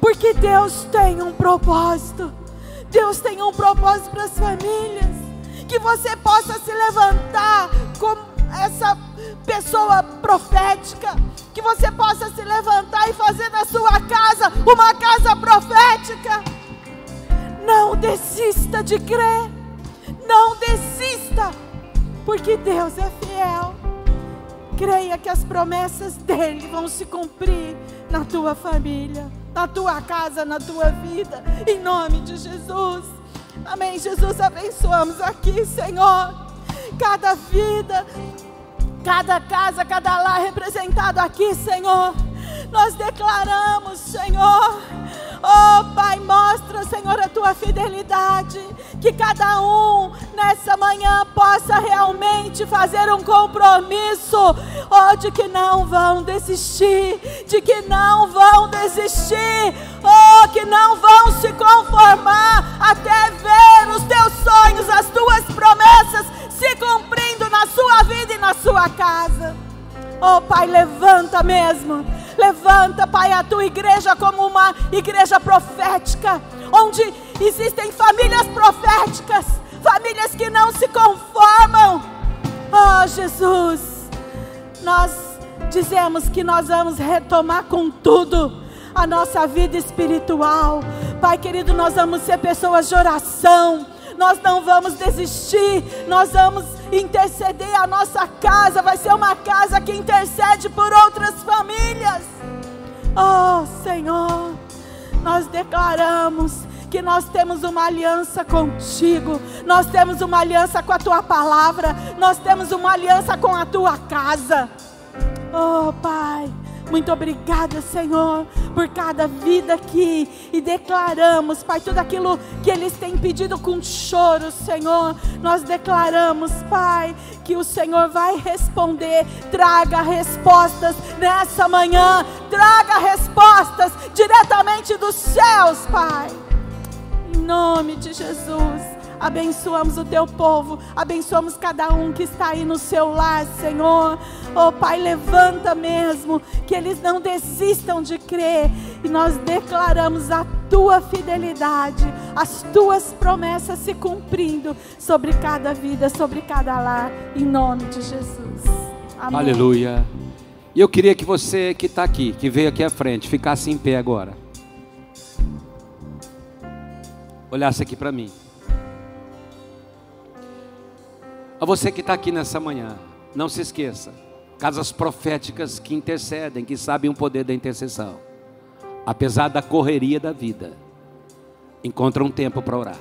Porque Deus tem um propósito. Deus tem um propósito para as famílias. Que você possa se levantar como essa pessoa profética. Que você possa se levantar e fazer da sua casa uma casa profética. Não desista de crer. Não desista. Porque Deus é fiel. Creia que as promessas dele vão se cumprir na tua família, na tua casa, na tua vida, em nome de Jesus. Amém. Jesus, abençoamos aqui, Senhor, cada vida, cada casa, cada lar representado aqui, Senhor. Nós declaramos, Senhor, oh Pai, mostra, Senhor, a tua fidelidade. Que cada um nessa manhã possa realmente fazer um compromisso, oh, de que não vão desistir, de que não vão desistir oh, que não vão se conformar até ver os teus sonhos, as tuas promessas se cumprindo na sua vida e na sua casa. Oh, Pai, levanta mesmo. Levanta, Pai, a tua igreja como uma igreja profética, onde existem famílias proféticas, famílias que não se conformam. Oh, Jesus, nós dizemos que nós vamos retomar com tudo a nossa vida espiritual. Pai querido, nós vamos ser pessoas de oração. Nós não vamos desistir, nós vamos interceder. A nossa casa vai ser uma casa que intercede por outras famílias. Oh, Senhor, nós declaramos que nós temos uma aliança contigo, nós temos uma aliança com a tua palavra, nós temos uma aliança com a tua casa. Oh, Pai. Muito obrigada, Senhor, por cada vida aqui. E declaramos, Pai, tudo aquilo que eles têm pedido com choro, Senhor. Nós declaramos, Pai, que o Senhor vai responder. Traga respostas nessa manhã. Traga respostas diretamente dos céus, Pai. Em nome de Jesus. Abençoamos o teu povo, abençoamos cada um que está aí no seu lar, Senhor. Oh Pai, levanta mesmo, que eles não desistam de crer. E nós declaramos a tua fidelidade, as tuas promessas se cumprindo sobre cada vida, sobre cada lar, em nome de Jesus. Amém.
Aleluia. E eu queria que você que está aqui, que veio aqui à frente, ficasse em pé agora. Olhasse aqui para mim. A você que está aqui nessa manhã, não se esqueça: casas proféticas que intercedem, que sabem o poder da intercessão, apesar da correria da vida, encontram um tempo para orar.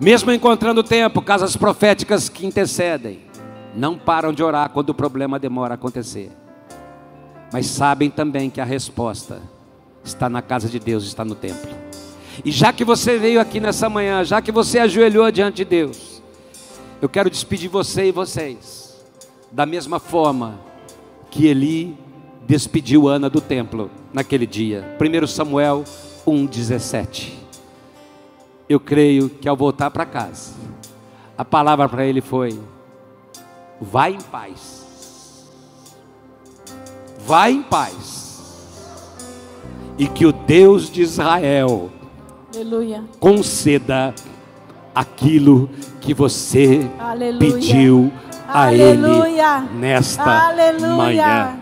Mesmo encontrando tempo, casas proféticas que intercedem, não param de orar quando o problema demora a acontecer, mas sabem também que a resposta está na casa de Deus, está no templo. E já que você veio aqui nessa manhã, já que você ajoelhou diante de Deus, eu quero despedir você e vocês, da mesma forma que Eli despediu Ana do templo naquele dia. 1 Samuel 1,17. Eu creio que ao voltar para casa, a palavra para ele foi: Vai em paz. Vai em paz. E que o Deus de Israel
Aleluia.
conceda aquilo que você
Aleluia.
pediu a
Aleluia.
Ele nesta
Aleluia.
manhã.